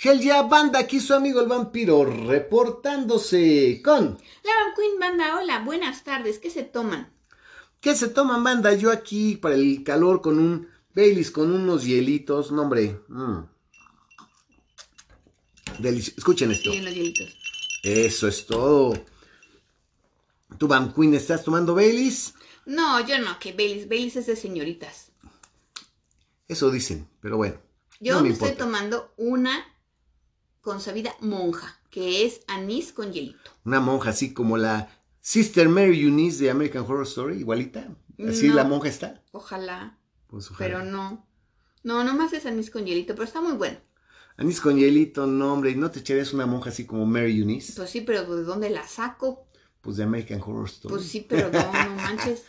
Hell ya, banda, aquí su amigo el vampiro reportándose con... La Van Queen banda, hola, buenas tardes, ¿qué se toman? ¿Qué se toman, banda? Yo aquí para el calor con un Baileys, con unos hielitos, no hombre. mm. Delici- Escuchen esto. Sí, los hielitos. Eso es todo. ¿Tú, Van Queen, estás tomando Baileys? No, yo no, que Baileys, Baileys es de señoritas. Eso dicen, pero bueno. Yo no me me estoy importa. tomando una consabida monja, que es anís con hielito. Una monja así como la Sister Mary Eunice de American Horror Story, igualita. Así No. la monja está. Ojalá, Pues ojalá. pero no. No, nomás es anís con hielito, pero está muy bueno. Anís con hielito, no hombre, ¿no te echarías una monja así como Mary Eunice? Pues sí, pero ¿de dónde la saco? Pues de American Horror Story. Pues sí, pero no, no manches.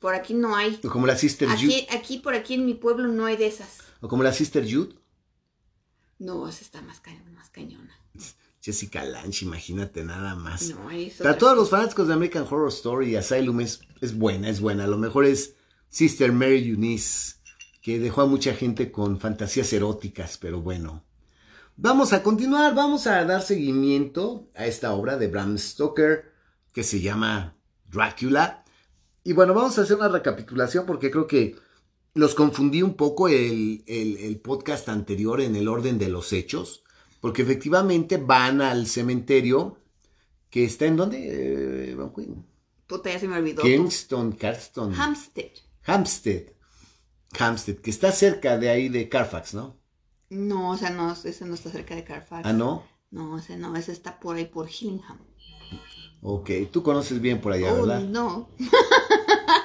Por aquí no hay. O como la Sister Jude. Aquí, aquí, por aquí en mi pueblo no hay de esas. O como la Sister Jude. No, esa está más, ca- más cañona. Jessica Lange, imagínate nada más. No, Para todos los fanáticos de American Horror Story y Asylum es, es buena, es buena. A lo mejor es Sister Mary Eunice, que dejó a mucha gente con fantasías eróticas, pero bueno. Vamos a continuar, vamos a dar seguimiento a esta obra de Bram Stoker que se llama Drácula. Y bueno, vamos a hacer una recapitulación porque creo que los confundí un poco el, el- el podcast anterior en el orden de los hechos, porque efectivamente van al cementerio que está en dónde, eh? Puta, ya se me olvidó. Kingston, Carston, Hampstead. Hampstead, Hampstead, que está cerca de ahí de Carfax, ¿no? No, o sea, no, ese no está cerca de Carfax. Ah, no. No, ese no, ese está por ahí por Hillingham. Ok, tú conoces bien por allá, Oh, ¿verdad? no.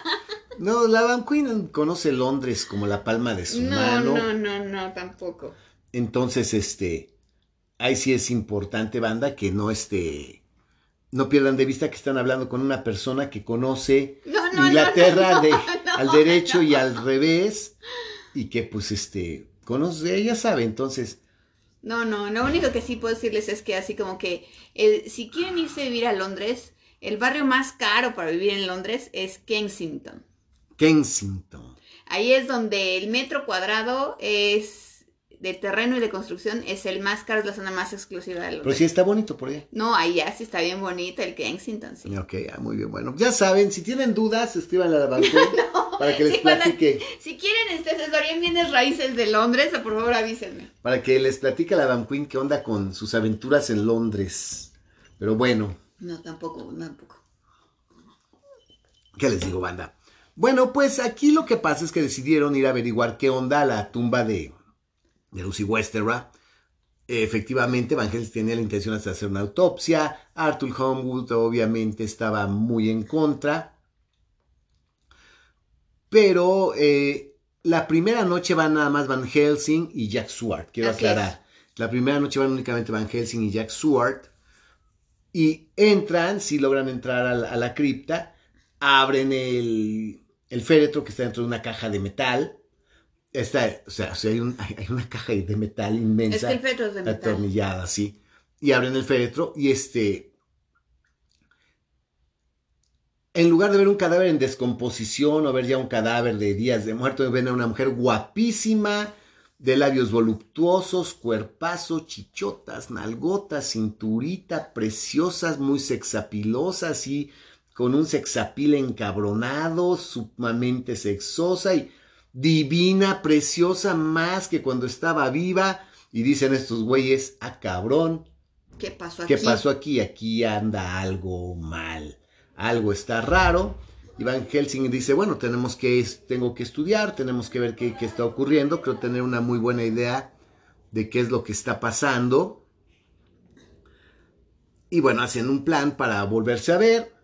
No, la Van Queen conoce Londres como la palma de su No, mano. no, no, no, tampoco. Entonces, este, ahí sí es importante, banda, que no, este, no pierdan de vista que están hablando con una persona que conoce No, no, Inglaterra de, al derecho y al revés, y que pues, este, conoce, ella sabe, entonces, No, no, lo único que sí puedo decirles es que así como que el- si quieren irse a vivir a Londres, el barrio más caro para vivir en Londres es Kensington. Kensington. Ahí es donde el metro cuadrado es de terreno y de construcción es el más caro, es la zona más exclusiva de Pero Londres. sí está bonito por allá. No, ahí ya sí está bien bonito el Kensington, sí. Ok, ah, muy bien, bueno, ya saben, si tienen dudas, escriban a la Van Queen para que les Sí, cuando- platique, Si quieren este, asesoría en bienes raíces de Londres, por favor avísenme. para que les platique a la Van Queen qué onda con sus aventuras en Londres. Pero bueno, No, tampoco, tampoco. ¿Qué les digo, banda? Bueno, pues aquí lo que pasa es que decidieron ir a averiguar qué onda la tumba de, de Lucy Westerra. Efectivamente, Van Helsing tenía la intención de hacer una autopsia. Arthur Homewood obviamente estaba muy en contra. Pero eh, la primera noche van nada más Van Helsing y Jack Swart. Quiero Así aclarar. La primera noche van únicamente Van Helsing y Jack Swart. Y entran, si logran entrar a la, a la cripta, abren el, el féretro que está dentro de una caja de metal. Está, o sea, hay, un- hay- una caja de metal Es inmensa, que el féretro es de metal. atornillada, así. Y abren el féretro y este... En lugar de ver un cadáver en descomposición o ver ya un cadáver de días de muerto, ven a una mujer guapísima, de labios voluptuosos, cuerpazo, chichotas, nalgotas, cinturita, preciosas, muy sexapilosas y con un sexapil encabronado, sumamente sexosa y divina, preciosa, más que cuando estaba viva. Y dicen estos güeyes, ah cabrón, ¿Qué pasó aquí? ¿qué pasó aquí? Aquí anda algo mal, algo está raro. Y Van Helsing dice, bueno, tenemos que, tengo que estudiar, tenemos que ver qué, qué está ocurriendo, creo tener una muy buena idea de qué es lo que está pasando. Y bueno, hacen un plan para volverse a ver.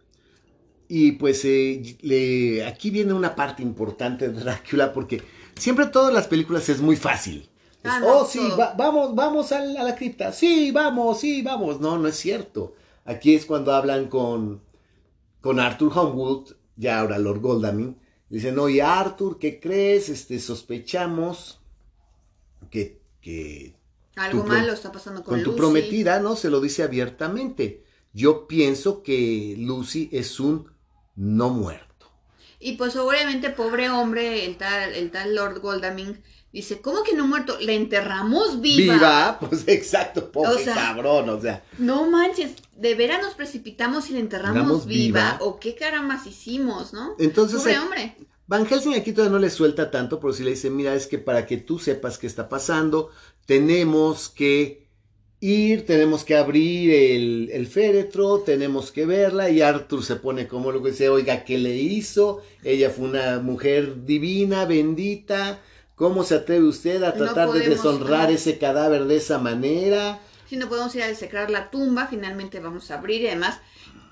Y pues eh, le- aquí viene una parte importante de Drácula porque siempre todas las películas es muy fácil. Es, Ah, no, oh, sí, va- vamos, vamos a la cripta. Sí, vamos, sí, vamos. No, no es cierto. Aquí es cuando hablan con, con Arthur Homewood, ya ahora Lord Godalming. Dicen, oye, Arthur, ¿qué crees? Este, sospechamos que, que Algo malo está pasando con, con tu prometida, ¿no? Se lo dice abiertamente. Yo pienso que Lucy es un no muerto. Y pues obviamente, pobre hombre, el tal, el tal Lord Goldaming, Dice, ¿cómo que no muerto? La enterramos viva. Viva, pues exacto, pobre O sea, cabrón, o sea. No manches, ¿de veras nos precipitamos y la enterramos viva? viva. ¿O qué carambas hicimos, no? Entonces, Pobre eh, hombre. Van Helsing aquí todavía no le suelta tanto, pero sí le dice, mira, es que para que tú sepas qué está pasando, tenemos que ir, tenemos que abrir el, el féretro, tenemos que verla, y Arthur se pone como lo que dice, oiga, ¿qué le hizo? Ella fue una mujer divina, bendita, ¿cómo se atreve usted a No tratar de deshonrar ese cadáver de esa manera? Si no podemos ir a desecrar la tumba, finalmente vamos a abrir y además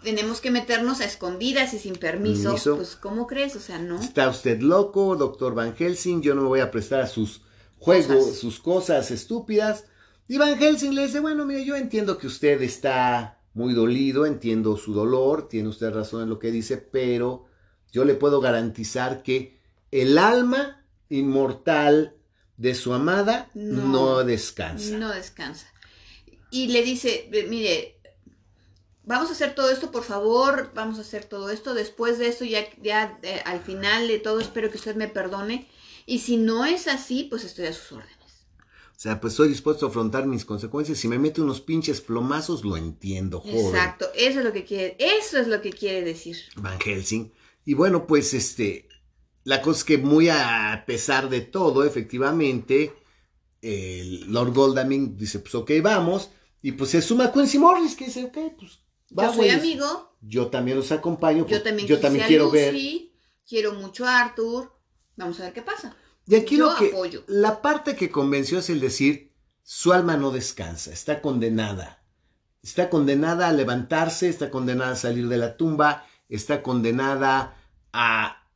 tenemos que meternos a escondidas y sin permiso. Permiso. Pues, ¿cómo crees? O sea, no. Está usted loco, doctor Van Helsing, yo no me voy a prestar a sus juegos, Cosas. sus cosas estúpidas. Y Van Helsing le dice, bueno, mire, yo entiendo que usted está muy dolido, entiendo su dolor, tiene usted razón en lo que dice, pero yo le puedo garantizar que el alma inmortal de su amada no, No. descansa. No descansa. Y le dice, "Ve, mire, vamos a hacer todo esto, por favor, vamos a hacer todo esto. Después de esto, ya, ya eh, al final de todo, espero que usted me perdone. Y si no es así, pues estoy a sus órdenes. O sea, pues estoy dispuesto a afrontar mis consecuencias. Si me mete unos pinches plomazos, lo entiendo, joven. Exacto, eso es lo que quiere, eso es lo que quiere decir. Van Helsing. Y bueno, pues este, la cosa es que muy a pesar de todo, efectivamente, el Lord Goldaming dice, pues ok, vamos. Y pues se suma Quincy Morris, que dice, ok, pues Yo vamos. soy amigo, Yo también los acompaño. yo pues, también, yo también a quiero ver. Quiero mucho a Arthur. Vamos a ver qué pasa. Y aquí yo lo que, apoyo. la parte que convenció es el decir, su alma no descansa, está condenada. Está condenada a levantarse, está condenada a salir de la tumba, está condenada a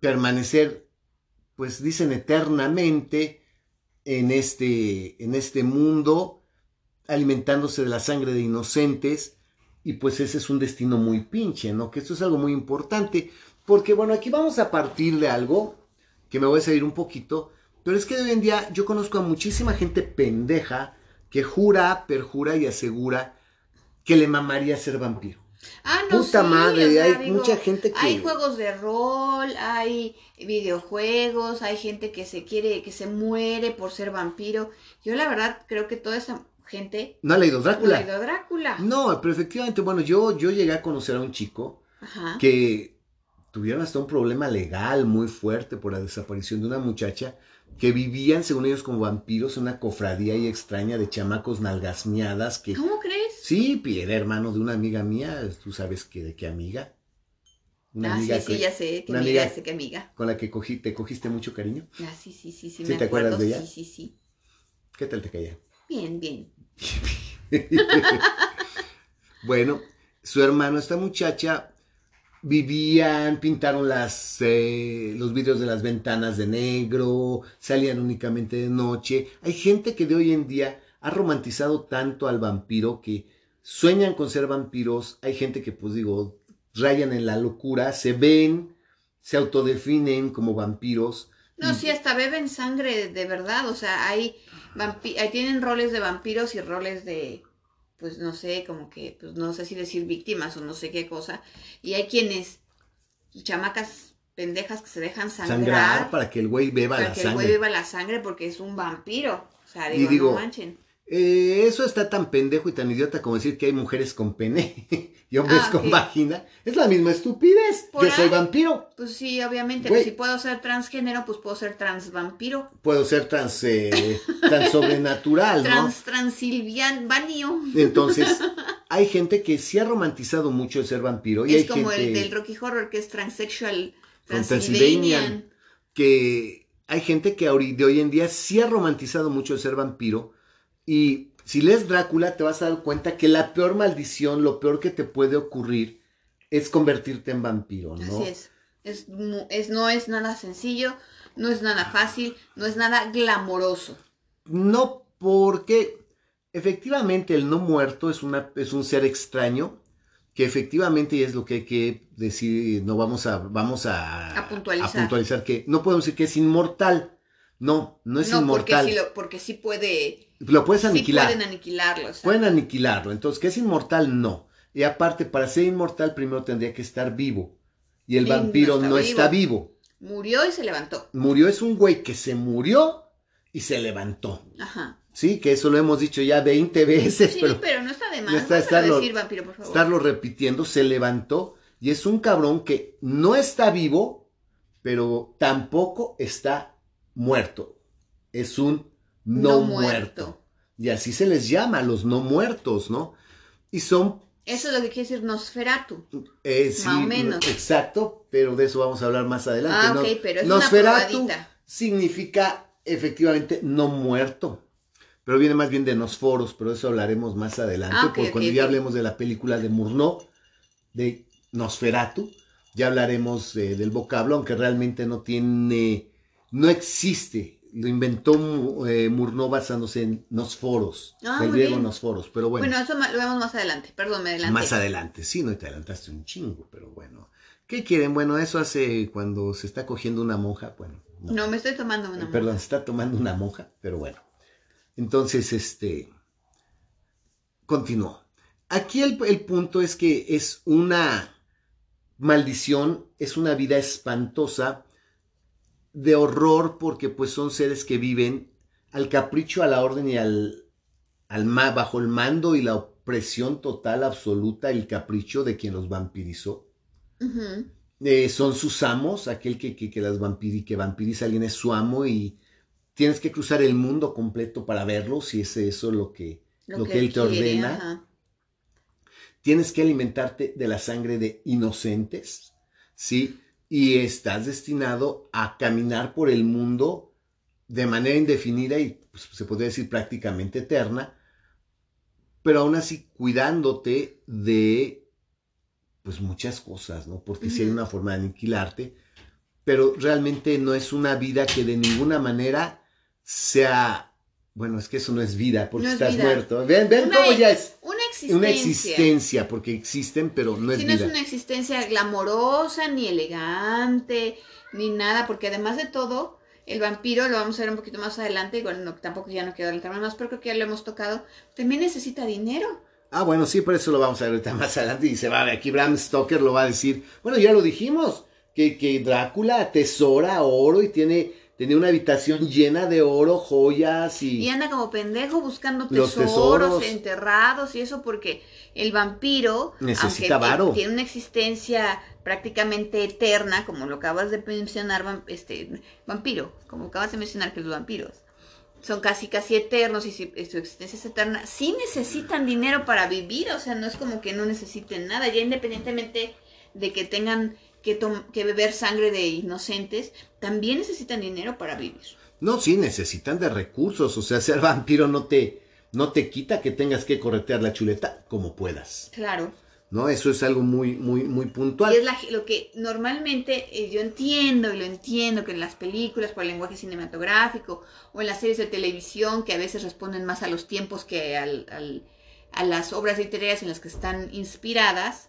permanecer, pues dicen eternamente, en este, en este mundo, alimentándose de la sangre de inocentes, y pues ese es un destino muy pinche, ¿no? Que esto es algo muy importante, porque bueno, aquí vamos a partir de algo que me voy a salir un poquito, pero es que hoy en día yo conozco a muchísima gente pendeja que jura, perjura y asegura que le mamaría ser vampiro. Ah, no, Puta sí, madre, o sea, hay digo, mucha gente que... Hay juegos de rol, hay videojuegos, hay gente que se quiere, que se muere por ser vampiro. Yo la verdad creo que toda esa gente ¿No ha leído no Drácula? ha ido a Drácula. No, pero efectivamente, bueno, yo, yo llegué a conocer a un chico Ajá. que tuvieron hasta un problema legal muy fuerte por la desaparición de una muchacha que vivían, según ellos, como vampiros en una cofradía y extraña de chamacos nalgasmeadas que... ¿Cómo crees? Sí, era hermano de una amiga mía, tú sabes que de qué amiga. Una ah, amiga sí, sí, ya sé, que una amiga, amiga- sé que amiga. con la que cogí, te cogiste mucho cariño. Ah, sí, sí, sí, sí, ¿Sí me te acuerdas de ella? Sí, sí, sí. ¿Qué tal te caía? Bien, bien. bueno, su hermano, esta muchacha, vivían, pintaron las, eh, los vidrios de las ventanas de negro, salían únicamente de noche. Hay gente que de hoy en día ha romantizado tanto al vampiro que sueñan con ser vampiros. Hay gente que, pues digo, rayan en la locura, se ven, se autodefinen como vampiros. No, y- sí, hasta beben sangre de verdad. O sea, hay, vampi ahí tienen roles de vampiros y roles de, pues no sé, como que, pues no sé si decir víctimas o no sé qué cosa. Y hay quienes, chamacas pendejas que se dejan sangrar, sangrar para que el güey beba para la que el sangre. güey beba la sangre porque es un vampiro. O sea, Y digo, digo, no manchen. Eh, eso está tan pendejo y tan idiota como decir que hay mujeres con pene y hombres Ah, con vagina. Es la misma estupidez. Yo soy vampiro. Pues sí, obviamente, pues, si puedo ser transgénero, pues puedo ser transvampiro. Puedo ser trans, eh, tan sobrenatural, ¿no? Trans, transilvanio. Entonces, hay gente que sí ha romantizado mucho el ser vampiro. Y Es hay como gente el del Rocky Horror que es transsexual Transylvanian. que hay gente que de hoy en día sí ha romantizado mucho el ser vampiro. Y si lees Drácula, te vas a dar cuenta que la peor maldición, lo peor que te puede ocurrir, es convertirte en vampiro, ¿no? Así es. Es. No es nada sencillo, no es nada fácil, no es nada glamoroso. No, porque efectivamente el no muerto es, una, es un ser extraño, que efectivamente es lo que hay que decir, no vamos a, vamos a, A puntualizar. a puntualizar que no podemos decir que es inmortal. No, no es no, porque inmortal. sí, lo, porque sí puede. Lo puedes Sí aniquilar. pueden aniquilarlo. o sea. Pueden aniquilarlo. Entonces, ¿qué es inmortal? No. Y aparte, para ser inmortal, primero tendría que estar vivo. Y el no vampiro está no vivo. está vivo. Murió y se levantó. Murió es un güey que se murió y se levantó. Ajá. Sí, que eso lo hemos dicho ya 20 veces, Sí, pero, pero, no está de más. no está estarlo- decir, vampiro, por favor. estarlo repitiendo, se levantó y es un cabrón que no está vivo, pero tampoco está muerto. Es un no, muerto. Y así se les llama a los no muertos, ¿no? Y son Eso es lo que quiere decir Nosferatu. Eh, sí, Más o menos. Exacto, pero de eso vamos a hablar más adelante. Ah, No- ok, pero es Nosferatu una probadita. significa efectivamente no muerto, pero viene más bien de Nosforos, pero de eso hablaremos más adelante, Ah, porque cuando ya hablemos de la película de Murnau, de Nosferatu, ya hablaremos eh, del vocablo, aunque realmente no tiene, no existe. Lo inventó eh, Murnau basándose en Nosforos, Ah, del griego. Nosforos, pero bueno. Bueno, eso lo vemos más adelante. Perdón, me adelanté. Más adelante, sí, no te adelantaste un chingo, pero bueno. ¿Qué quieren? Bueno, eso hace cuando se está cogiendo una monja, bueno. no. No, me estoy tomando una. Eh, Perdón, se está tomando una monja, pero bueno. Entonces, este, continuó. Aquí el, el punto es que es una maldición, es una vida espantosa de horror porque pues son seres que viven al capricho, a la orden y al, al bajo el mando y la opresión total, absoluta, el capricho de quien los vampirizó. Eh, son sus amos, aquel que, que, que las vampiri, que vampiriza a alguien es su amo y tienes que cruzar el mundo completo para verlo, si es eso lo que, lo que él te quiere, ordena. ajá. tienes que alimentarte de la sangre de inocentes, ¿sí? Y estás destinado a caminar por el mundo de manera indefinida y pues, se podría decir prácticamente eterna, pero aún así cuidándote de pues muchas cosas, ¿no? Porque si hay una forma de aniquilarte, pero realmente no es una vida que de ninguna manera sea, bueno, es que eso no es vida, porque No es estás vida. muerto. Ven, ven Una- cómo ya es Una existencia. una existencia, porque existen, pero no es Sí, no es una existencia glamorosa, ni elegante, ni nada, porque además de todo, el vampiro, lo vamos a ver un poquito más adelante, igual no, tampoco ya no quiero adelantarme más, pero creo que ya lo hemos tocado, también necesita dinero. Ah, bueno, sí, por eso lo vamos a ver ahorita más adelante. Y se va a ver, aquí Bram Stoker lo va a decir. Bueno, ya lo dijimos, que, que Drácula atesora oro y tiene, tiene una habitación llena de oro, joyas y... Y anda como pendejo buscando tesoros, tesoros. enterrados y eso porque el vampiro, Necesita aunque varo. tiene una existencia prácticamente eterna, como lo acabas de mencionar, este vampiro, como acabas de mencionar que los vampiros son casi casi eternos y si- y su existencia es eterna, sí necesitan dinero para vivir, o sea, no es como que no necesiten nada, ya independientemente de que tengan que, beber sangre de inocentes, también necesitan dinero para vivir. No, sí, necesitan de recursos. O sea, ser vampiro no te, no te quita que tengas que corretear la chuleta como puedas. Claro. ¿No? Eso es algo muy, muy, muy puntual. Y es la- lo que normalmente eh, yo entiendo y lo entiendo que en las películas por el lenguaje cinematográfico o en las series de televisión que a veces responden más a los tiempos que al- al- a las obras literarias en las que están inspiradas,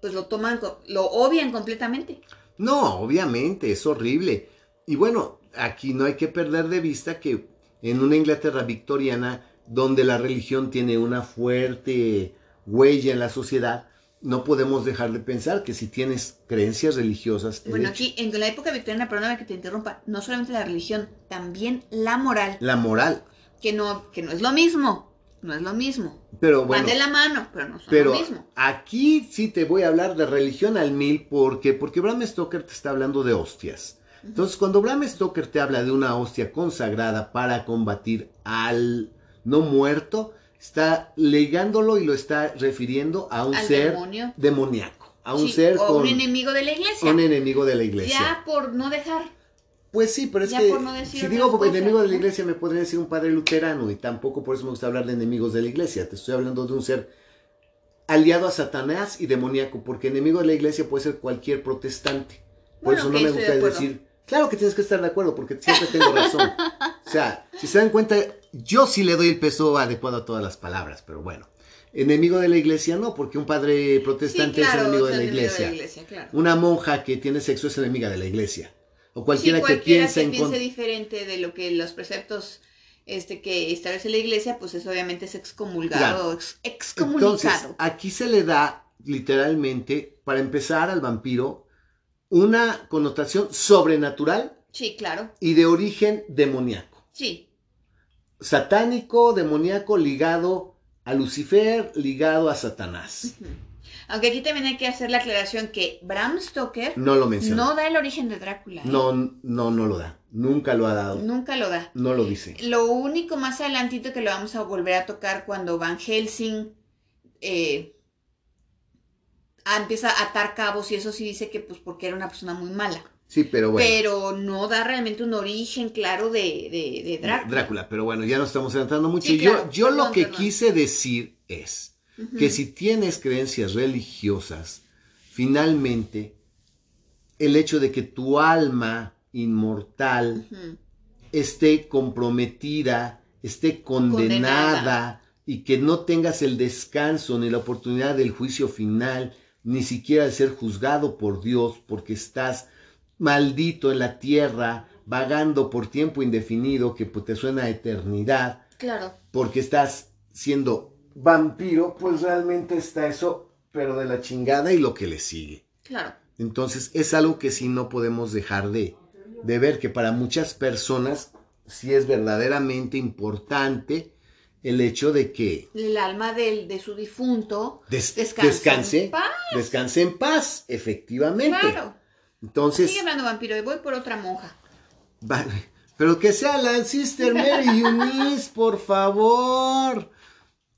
pues lo toman, lo obvian completamente. No, obviamente, es horrible. Y bueno, aquí no hay que perder de vista que en una Inglaterra victoriana, donde la religión tiene una fuerte huella en la sociedad, no podemos dejar de pensar que si tienes creencias religiosas, el Bueno, aquí en la época victoriana, perdóname que te interrumpa, no solamente la religión, también la moral, la moral, que no, que no es lo mismo, no es lo mismo. pero bueno, Van de la mano, pero no son pero lo mismo. aquí sí te voy a hablar de religión al mil porque porque Bram Stoker te está hablando de hostias. Entonces, cuando Bram Stoker te habla de una hostia consagrada para combatir al no muerto, está ligándolo y lo está refiriendo a un Al ser demonio. demoníaco, a un Sí, ser o con un enemigo de la iglesia. un enemigo de la iglesia. Ya por no dejar. Pues sí, pero es Ya que no si digo cosas, enemigo de la iglesia me podría decir un padre luterano y tampoco por eso me gusta hablar de enemigos de la iglesia. Te estoy hablando de un ser aliado a Satanás y demoníaco, porque enemigo de la iglesia puede ser cualquier protestante. Por Bueno, eso no me de gusta decir, claro que tienes que estar de acuerdo, porque siempre tengo razón. O sea, si se dan cuenta, yo sí le doy el peso adecuado a todas las palabras, pero bueno. Enemigo de la iglesia no, porque un padre protestante Sí, claro, es enemigo de la enemigo iglesia. de la iglesia, claro. Una monja que tiene sexo es enemiga de la iglesia. O Sí, cualquiera que piense que diferente de lo que los preceptos este que establece la iglesia, pues es obviamente es excomulgado, ex- excomunicado. Entonces, aquí se le da literalmente, para empezar al vampiro, una connotación sobrenatural Sí, claro. y de origen demoníaco. Sí. Satánico, demoníaco, ligado a Lucifer, ligado a Satanás. Aunque aquí también hay que hacer la aclaración que Bram Stoker No lo menciona. no da el origen de Drácula. ¿eh? No, no, no lo da. Nunca lo ha dado. Nunca lo da. No lo dice. Lo único más adelantito que lo vamos a volver a tocar cuando Van Helsing eh, empieza a atar cabos y eso sí dice que pues porque era una persona muy mala. Sí, pero bueno. Pero no da realmente un origen claro de, de, de Drácula. Drácula, pero bueno, ya nos estamos adentrando mucho. Sí, yo claro. yo lo Perdón, que perdón. quise decir es Que si tienes creencias religiosas, finalmente el hecho de que tu alma inmortal esté comprometida, esté condenada, Condenada. y que no tengas el descanso ni la oportunidad del juicio final, ni siquiera de ser juzgado por Dios porque estás maldito en la tierra, vagando por tiempo indefinido que pues, te suena a eternidad, Claro. porque estás siendo vampiro, pues realmente está eso, pero de la chingada y lo que le sigue. Claro. Entonces es algo que sí no podemos dejar de, de ver, que para muchas personas sí es verdaderamente importante el hecho de que El alma del, de su difunto des- descanse. descanse, en paz. descanse en paz, efectivamente. Claro. Entonces, Sigue hablando vampiro y voy por otra monja. va- pero que sea la Sister Mary Eunice, por favor.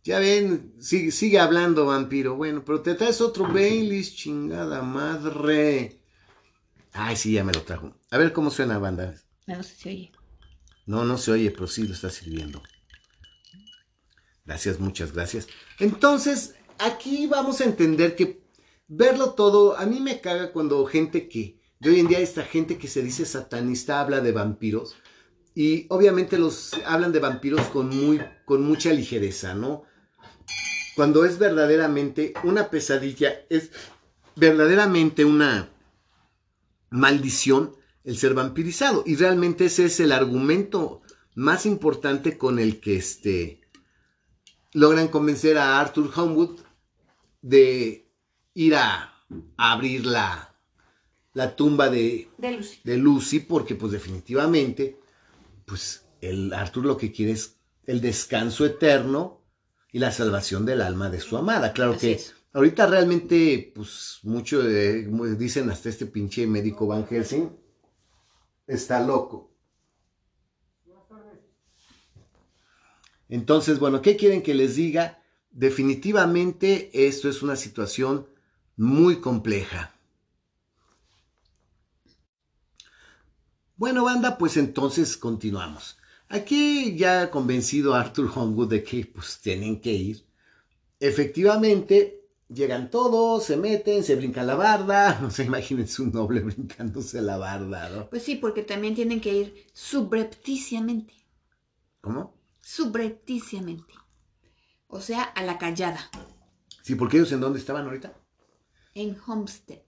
Ya ven, sigue, sigue hablando vampiro. Bueno, pero te traes otro Baileys, chingada madre. Ay, sí, ya me lo trajo. A ver cómo suena, banda. No sé si oye. No, no se oye, pero sí lo está sirviendo. Gracias, muchas gracias. Entonces, aquí vamos a entender que verlo todo, a mí me caga cuando gente que, de hoy en día esta gente que se dice satanista habla de vampiros y obviamente los hablan de vampiros con muy, con mucha ligereza, ¿no? Cuando es verdaderamente una pesadilla, es verdaderamente una maldición el ser vampirizado. Y realmente ese es el argumento más importante con el que este, logran convencer a Arthur Homewood de ir a, a abrir la, la tumba de, De Lucy. de Lucy, porque pues definitivamente, pues el Arthur lo que quiere es el descanso eterno y la salvación del alma de su amada. Claro Así que es. ahorita realmente, pues mucho de- dicen hasta este pinche médico Van Helsing, está loco. Entonces, bueno, ¿qué quieren que les diga? Definitivamente esto es una situación muy compleja. Bueno, banda, pues entonces continuamos. Aquí ya convencido Arthur Homewood de que pues tienen que ir. Efectivamente, llegan todos, se meten, se brincan la barda. No se imagínense un noble brincándose la barda, ¿no? Pues sí, porque también tienen que ir subrepticiamente. ¿Cómo? Subrepticiamente. O sea, a la callada. Sí, porque ellos en dónde estaban ahorita? En Homestead.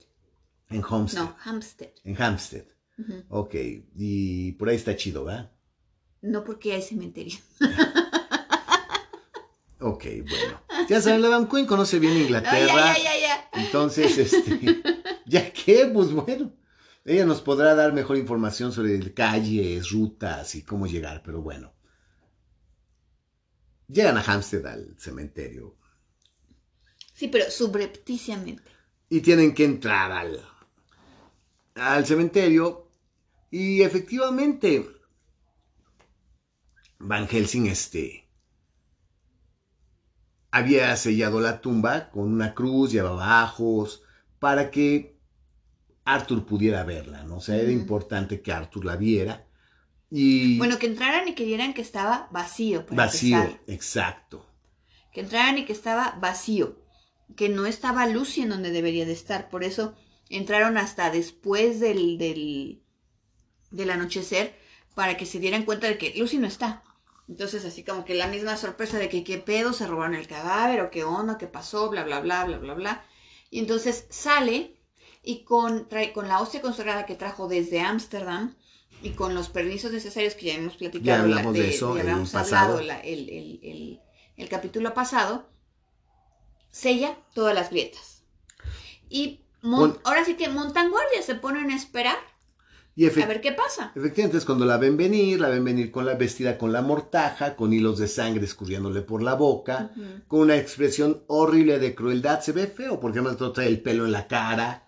En Homestead. No, Hampstead. En Hampstead. Ujú. Ok, y por ahí está chido, ¿verdad? No porque hay cementerio. Ok, bueno. Ya saben, la Van Queen conoce bien Inglaterra. ya, ya, ya, ya. Entonces, este, ¿ya qué? Pues bueno, ella nos podrá dar mejor información sobre calles, rutas y cómo llegar, pero bueno. Llegan a Hampstead al cementerio Sí, pero subrepticiamente. y tienen que entrar al, al cementerio y efectivamente Van Helsing este había sellado la tumba con una cruz, llevaba ajos, para que Arthur pudiera verla, ¿no? O sea, era importante que Arthur la viera. Y Bueno, que entraran y que vieran que estaba vacío. para vacío, empezar. exacto. Que entraran y que estaba vacío. Que no estaba Lucy en donde debería de estar. Por eso entraron hasta después del, del, del anochecer para que se dieran cuenta de que Lucy no está. Entonces, así como que la misma sorpresa de que qué pedo, se robaron el cadáver o qué onda, qué pasó, bla, bla, bla, bla, bla, bla. Y entonces sale y con, trae, con la hostia consagrada que trajo desde Ámsterdam y con los permisos necesarios que ya hemos platicado. Ya hablamos de eso ya en habíamos pasado. hablado la- el, el- el- el capítulo pasado, sella todas las grietas. Y mon- ahora sí que montan guardia, se ponen a esperar. Y a ver qué pasa. Efectivamente, es cuando la ven venir, la ven venir con la vestida con la mortaja, con hilos de sangre escurriéndole por la boca, con una expresión horrible de crueldad. Se ve feo, porque además trae el pelo en la cara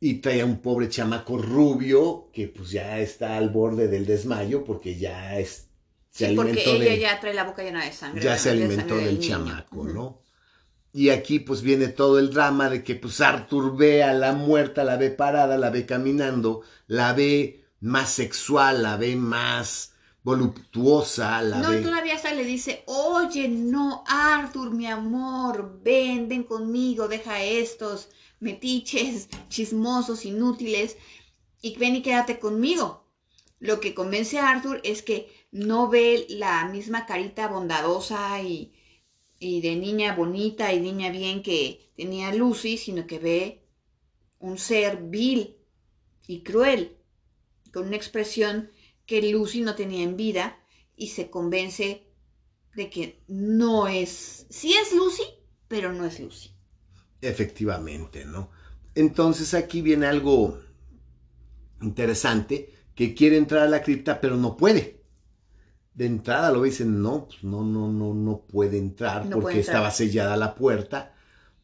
y trae a un pobre chamaco rubio que pues ya está al borde del desmayo porque ya es, se sí, porque ella ya trae la boca llena de sangre. Ya se alimentó del, chamaco, ¿no? Y aquí pues viene todo el drama de que pues Arthur ve a la muerta, la ve parada, la ve caminando, la ve más sexual, la ve más voluptuosa, la no, ve... todavía hasta le dice, oye, no, Arthur, mi amor, ven, ven conmigo, deja estos metiches, chismosos, inútiles, y ven y quédate conmigo. Lo que convence a Arthur es que no ve la misma carita bondadosa y y de niña bonita y niña bien que tenía Lucy, sino que ve un ser vil y cruel, con una expresión que Lucy no tenía en vida y se convence de que no es, sí es Lucy, pero no es Lucy. Efectivamente, ¿no? Entonces aquí viene algo interesante, que quiere entrar a la cripta, pero no puede de entrada lo dicen, no, pues no, no, no, no puede entrar porque estaba sellada la puerta.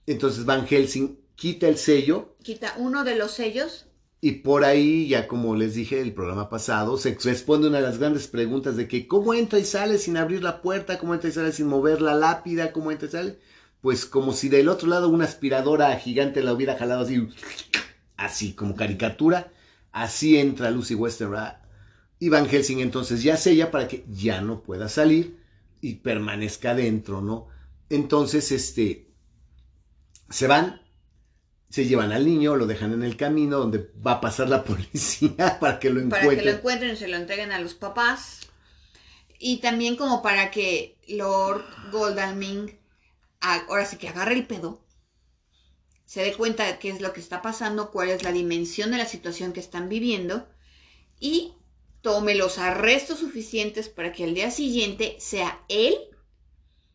Entonces Van Helsing quita el sello. Quita uno de los sellos. Y por ahí, ya como les dije el programa pasado, se responde una de las grandes preguntas de que cómo entra y sale sin abrir la puerta, cómo entra y sale sin mover la lápida, cómo entra y sale. Pues como si del otro lado una aspiradora gigante la hubiera jalado así, así como caricatura. Así entra Lucy Westenra y Van Helsing entonces ya sella para que ya no pueda salir y permanezca dentro, ¿no? Entonces, este, se van, se llevan al niño, lo dejan en el camino donde va a pasar la policía para que lo encuentren. Para que lo encuentren y se lo entreguen a los papás. Y también como para que Lord Godalming ahora sí que agarre el pedo, se dé cuenta de qué es lo que está pasando, cuál es la dimensión de la situación que están viviendo y tome los arrestos suficientes para que al día siguiente sea él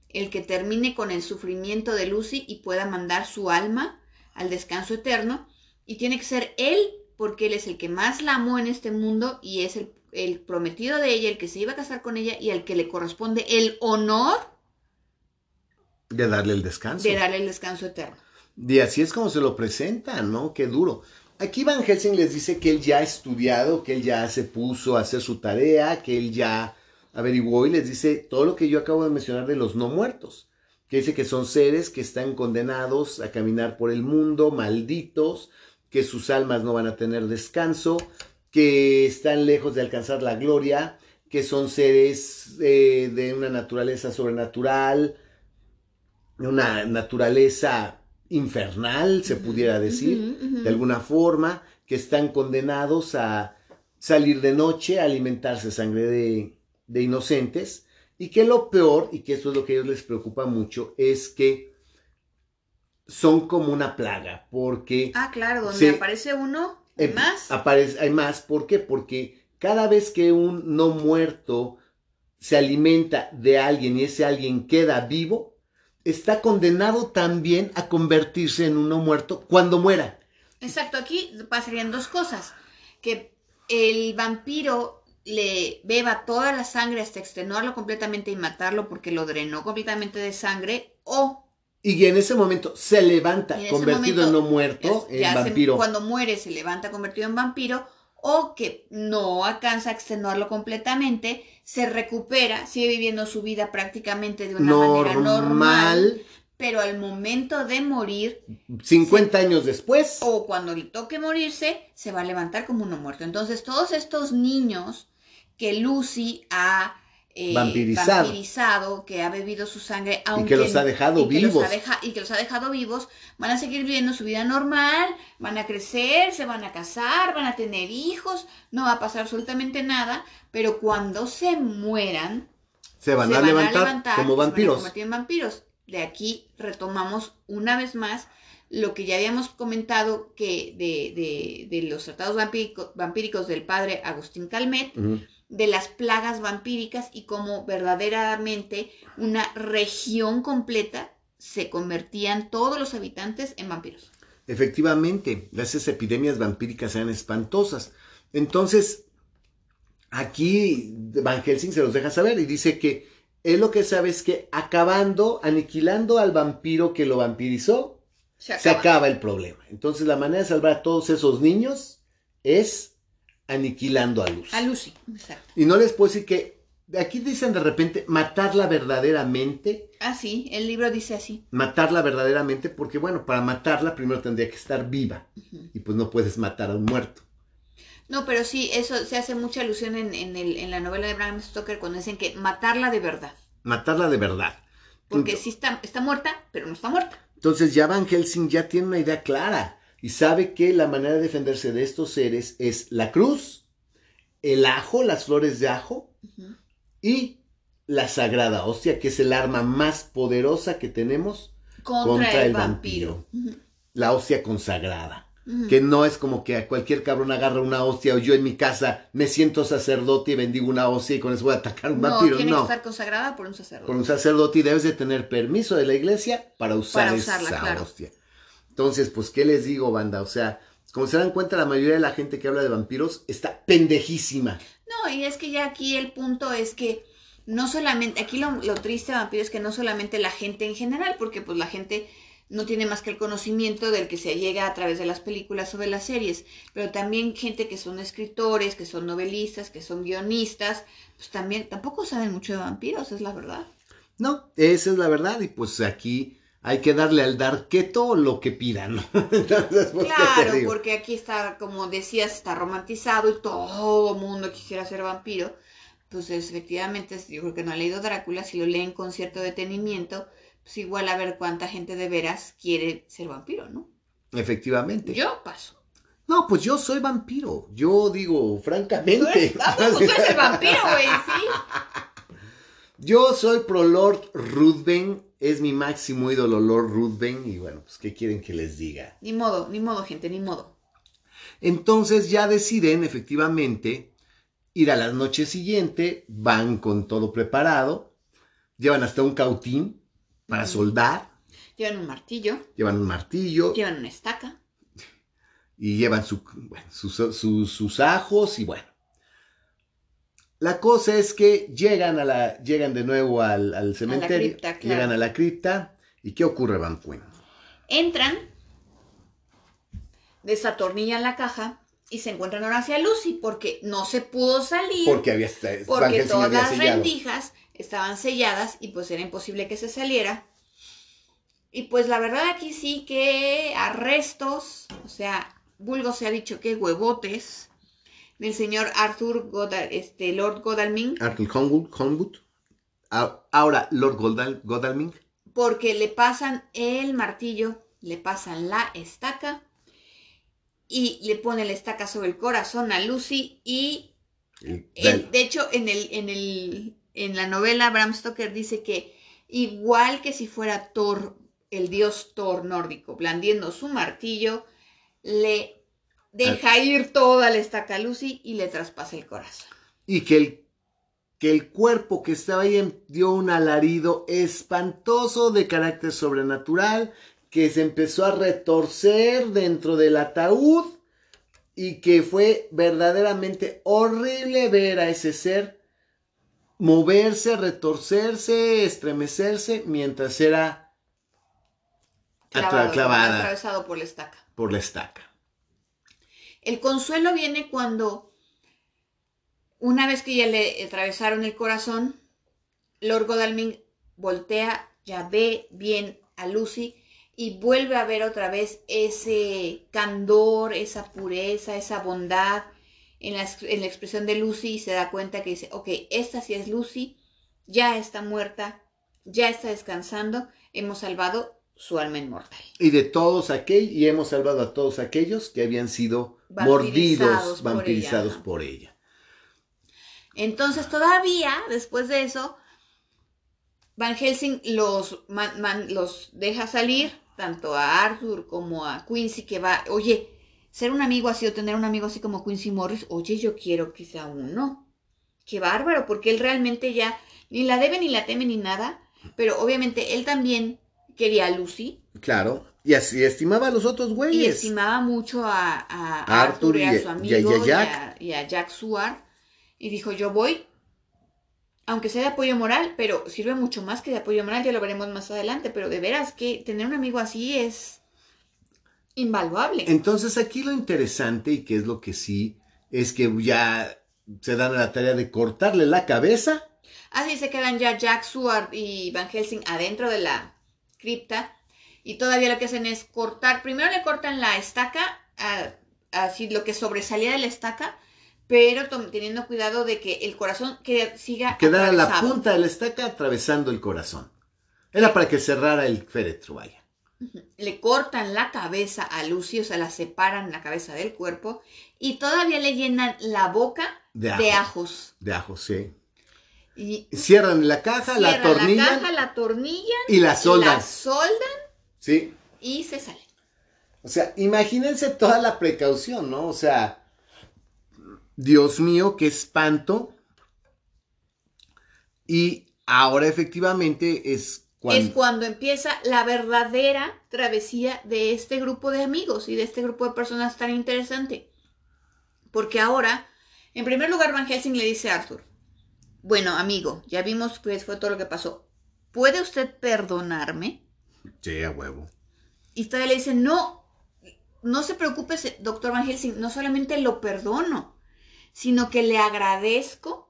el que termine con el sufrimiento de Lucy y pueda mandar su alma al descanso eterno. Y tiene que ser él porque él es el que más la amó en este mundo y es el, prometido de ella, el que se iba a casar con ella y al que le corresponde el honor de darle el descanso. De darle el descanso eterno. Y así es como se lo presenta, ¿no? Qué duro. Aquí Van Helsing les dice que él ya ha estudiado, que él ya se puso a hacer su tarea, que él ya averiguó y les dice todo lo que yo acabo de mencionar de los no muertos, que dice que son seres que están condenados a caminar por el mundo, malditos, que sus almas no van a tener descanso, que están lejos de alcanzar la gloria, que son seres eh, de una naturaleza sobrenatural, de una naturaleza infernal, se pudiera decir, de alguna forma, que están condenados a salir de noche, a alimentarse sangre de, de inocentes, y que lo peor, y que esto es lo que a ellos les preocupa mucho, es que son como una plaga, porque... Ah, claro, donde aparece uno, hay em, más. Aparece, hay más, ¿por qué? Porque cada vez que un no muerto se alimenta de alguien y ese alguien queda vivo, está condenado también a convertirse en uno muerto cuando muera. Exacto, aquí pasarían dos cosas. Que el vampiro le beba toda la sangre hasta extenuarlo completamente y matarlo porque lo drenó completamente de sangre o... Y en ese momento se levanta convertido en no muerto, en vampiro. cuando muere se levanta convertido en vampiro o que no alcanza a extenuarlo completamente, se recupera, sigue viviendo su vida prácticamente de una manera normal, pero al momento de morir... 50 años después. O cuando le toque morirse, se va a levantar como uno muerto. Entonces todos estos niños que Lucy ha eh, vampirizado. que ha bebido su sangre, aunque, y que los ha dejado vivos. y que los ha dejado vivos, van a seguir viviendo su vida normal, van a crecer, se van a casar, van a tener hijos, no va a pasar absolutamente nada, pero cuando se mueran, se van, a, levantar como vampiros. Se vampiros. De aquí retomamos una vez más lo que ya habíamos comentado que de, de, los tratados vampíricos del padre Agustín Calmet, de las plagas vampíricas y cómo verdaderamente una región completa se convertían todos los habitantes en vampiros. Efectivamente, esas epidemias vampíricas eran espantosas. Entonces, aquí Van Helsing se los deja saber y dice que él lo que sabe es que acabando, aniquilando al vampiro que lo vampirizó, Se se acaba. acaba el problema. Entonces la manera de salvar a todos esos niños es aniquilando a Luz. A Lucy, exacto. Y no les puedo decir que, aquí dicen de repente, matarla verdaderamente, Ah, sí, el libro dice así. matarla verdaderamente, porque bueno, para matarla primero tendría que estar viva. Y pues no puedes matar a un muerto. No, pero sí, eso se hace mucha alusión en, en, el, en la novela de Bram Stoker cuando dicen que matarla de verdad. Matarla de verdad. Porque Punto. sí está, está muerta, pero no está muerta. Entonces ya Van Helsing ya tiene una idea clara y sabe que la manera de defenderse de estos seres es la cruz, el ajo, las flores de ajo y la sagrada hostia, que es el arma más poderosa que tenemos, Contra, Contra el, el vampiro. la hostia consagrada. Que no es como que a cualquier cabrón agarra una hostia o yo en mi casa me siento sacerdote y bendigo una hostia y con eso voy a atacar un no, vampiro. tiene No, que estar consagrada por un sacerdote. por un sacerdote y debes de tener permiso de la iglesia para usar Para usarla, esa claro. hostia. Entonces, pues, ¿qué les digo, banda? O sea, como se dan cuenta, la mayoría de la gente que habla de vampiros está pendejísima. No, y es que ya aquí el punto es que no solamente, aquí lo, lo triste de vampiro es que no solamente la gente en general, porque pues la gente no tiene más que el conocimiento del que se llega a través de las películas o de las series, pero también gente que son escritores, que son novelistas, que son guionistas, pues también tampoco saben mucho de vampiros, es la verdad. No, esa es la verdad. Y pues aquí hay que darle al darqueto lo que pidan, ¿no? Entonces, pues, ¿qué te Claro, porque aquí está, como decías, está romantizado y todo mundo quisiera ser vampiro. Pues es- efectivamente, yo creo que no ha leído Drácula, si lo leen con cierto detenimiento, pues igual a ver cuánta gente de veras quiere ser vampiro, ¿no? Efectivamente. Yo paso. No, pues yo soy vampiro. Yo digo, Tú francamente. eres, pues tú eres el vampiro, güey, sí. Yo soy pro Lord Ruthven. Es mi máximo ídolo Lord Ruthven. Y bueno, pues, ¿qué quieren que les diga? Ni modo, ni modo, gente, ni modo. Entonces ya deciden efectivamente ir a la noche siguiente, van con todo preparado, llevan hasta un cautín para soldar, Llevan un martillo, llevan un martillo llevan una estaca. y llevan su- bueno, sus, sus- sus ajos y bueno. La cosa es que llegan, a la, llegan de nuevo al, al cementerio, cripta, claro. llegan a la cripta y ¿qué ocurre, Van Quinn? Entran, desatornillan la caja y se encuentran ahora hacia Lucy porque no se pudo salir. Porque había Porque Helsing todas había las rendijas estaban selladas y pues era imposible que se saliera. Y pues la verdad aquí sí que arrestos, o sea, Bulgo se ha dicho que huevotes del señor Arthur Godal, este Lord Godalming, Arthur Holmwood, Holmwood. A- Ahora Lord Godal- Godalming. porque le pasan el martillo, le pasan la estaca y le pone la estaca sobre el corazón a Lucy y el- de hecho, en, el, en, el, en la novela, Bram Stoker dice que igual que si fuera Thor, el dios Thor nórdico, blandiendo su martillo, le deja ir toda la estaca a Lucy y le traspasa el corazón. y que el, que el cuerpo que estaba ahí dio un alarido espantoso de carácter sobrenatural, que se empezó a retorcer dentro del ataúd y que fue verdaderamente horrible ver a ese ser moverse, retorcerse, estremecerse mientras era Clavado, atravesado por la estaca. por la estaca. El consuelo viene cuando, una vez que ya le atravesaron el corazón, Lord Godalming voltea, ya ve bien a Lucy y vuelve a ver otra vez ese candor, esa pureza, esa bondad en la, en la expresión de Lucy y se da cuenta que dice, ok, esta sí es Lucy, ya está muerta, ya está descansando, hemos salvado su alma inmortal. Y de todos aquellos, y hemos salvado a todos aquellos que habían sido mordidos, Vampirizados por vampirizados ella, ajá. por ella. Entonces todavía, después de eso, Van Helsing los, man- man- los deja salir, tanto a Arthur como a Quincy, que va, oye, ser un amigo así o tener un amigo así como Quincy Morris, oye, yo quiero que sea uno. Qué bárbaro, porque él realmente ya ni la debe ni la teme ni nada, pero obviamente él también, quería a Lucy. Claro. Y así estimaba a los otros güeyes. Y estimaba mucho a, a Arthur, y, a su amigo y a, y a Jack Stewart. Y dijo, yo voy, aunque sea de apoyo moral, pero sirve mucho más que de apoyo moral, ya lo veremos más adelante, pero de veras que tener un amigo así es invaluable. Entonces aquí lo interesante y que es lo que sí, es que ya se dan a la tarea de cortarle la cabeza. Así se quedan ya Jack Stewart y Van Helsing adentro de la cripta y todavía lo que hacen es cortar, primero le cortan la estaca, así lo que sobresalía de la estaca, pero teniendo cuidado de que el corazón que siga quedara la punta de la estaca atravesando el corazón. Era para que cerrara el féretro, vaya. Le cortan la cabeza a Lucy, o sea, la separan la cabeza del cuerpo y todavía le llenan la boca de, ajos. De ajos, sí. Y cierran la caja, la tornillan. La caja, la tornillan. Y la soldan. La soldan. Sí. Y se salen. O sea, imagínense toda la precaución, ¿no? O sea, Dios mío, qué espanto. Y ahora efectivamente es cuando... Es cuando empieza la verdadera travesía de este grupo de amigos y de este grupo de personas tan interesante. Porque ahora, en primer lugar, Van Helsing le dice a Arthur, bueno, amigo, ya vimos que fue todo lo que pasó. ¿Puede usted perdonarme? Sí, a huevo. Y todavía le dice, no, no se preocupe, doctor Van Helsing, no solamente lo perdono, sino que le agradezco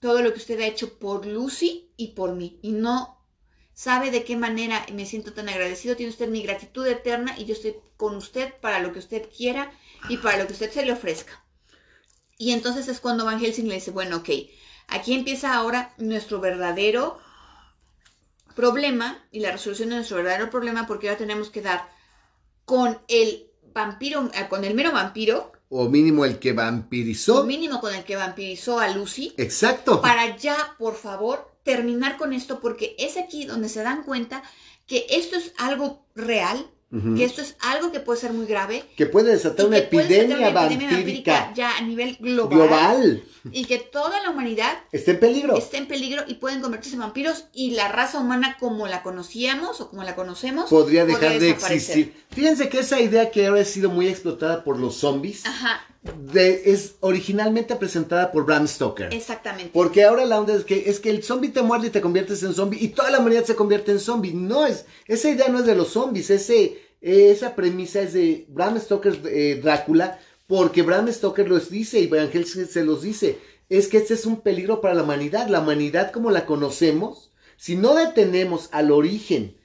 todo lo que usted ha hecho por Lucy y por mí. Y no sabe de qué manera me siento tan agradecido. Tiene usted mi gratitud eterna y yo estoy con usted para lo que usted quiera y para lo que usted se le ofrezca. Y entonces es cuando Van Helsing le dice, bueno, ok, aquí empieza ahora nuestro verdadero problema y la resolución de nuestro verdadero problema porque ahora tenemos que dar con el vampiro, eh, con el mero vampiro, o mínimo el que vampirizó. O mínimo con el que vampirizó a Lucy. Exacto. Para ya, por favor, terminar con esto, porque es aquí donde se dan cuenta que esto es algo real, que esto es algo que puede ser muy grave. Que puede desatar una, epidemia, vampírica, ya a nivel global, global. Y que toda la humanidad está en peligro. Está en peligro y pueden convertirse en vampiros y la raza humana como la conocíamos o como la conocemos podría dejar de existir. Fíjense que esa idea que ahora ha sido muy explotada por los zombies. Ajá. es originalmente presentada por Bram Stoker. Exactamente. Porque ahora la onda es que es que el zombie te muerde y te conviertes en zombie y toda la humanidad se convierte en zombie. No es, esa idea no es de los zombies, ese esa premisa es de Bram Stoker eh, Drácula, porque Bram Stoker los dice y Van Helsing se los dice. Es que este es un peligro para la humanidad. La humanidad como la conocemos, si no detenemos al origen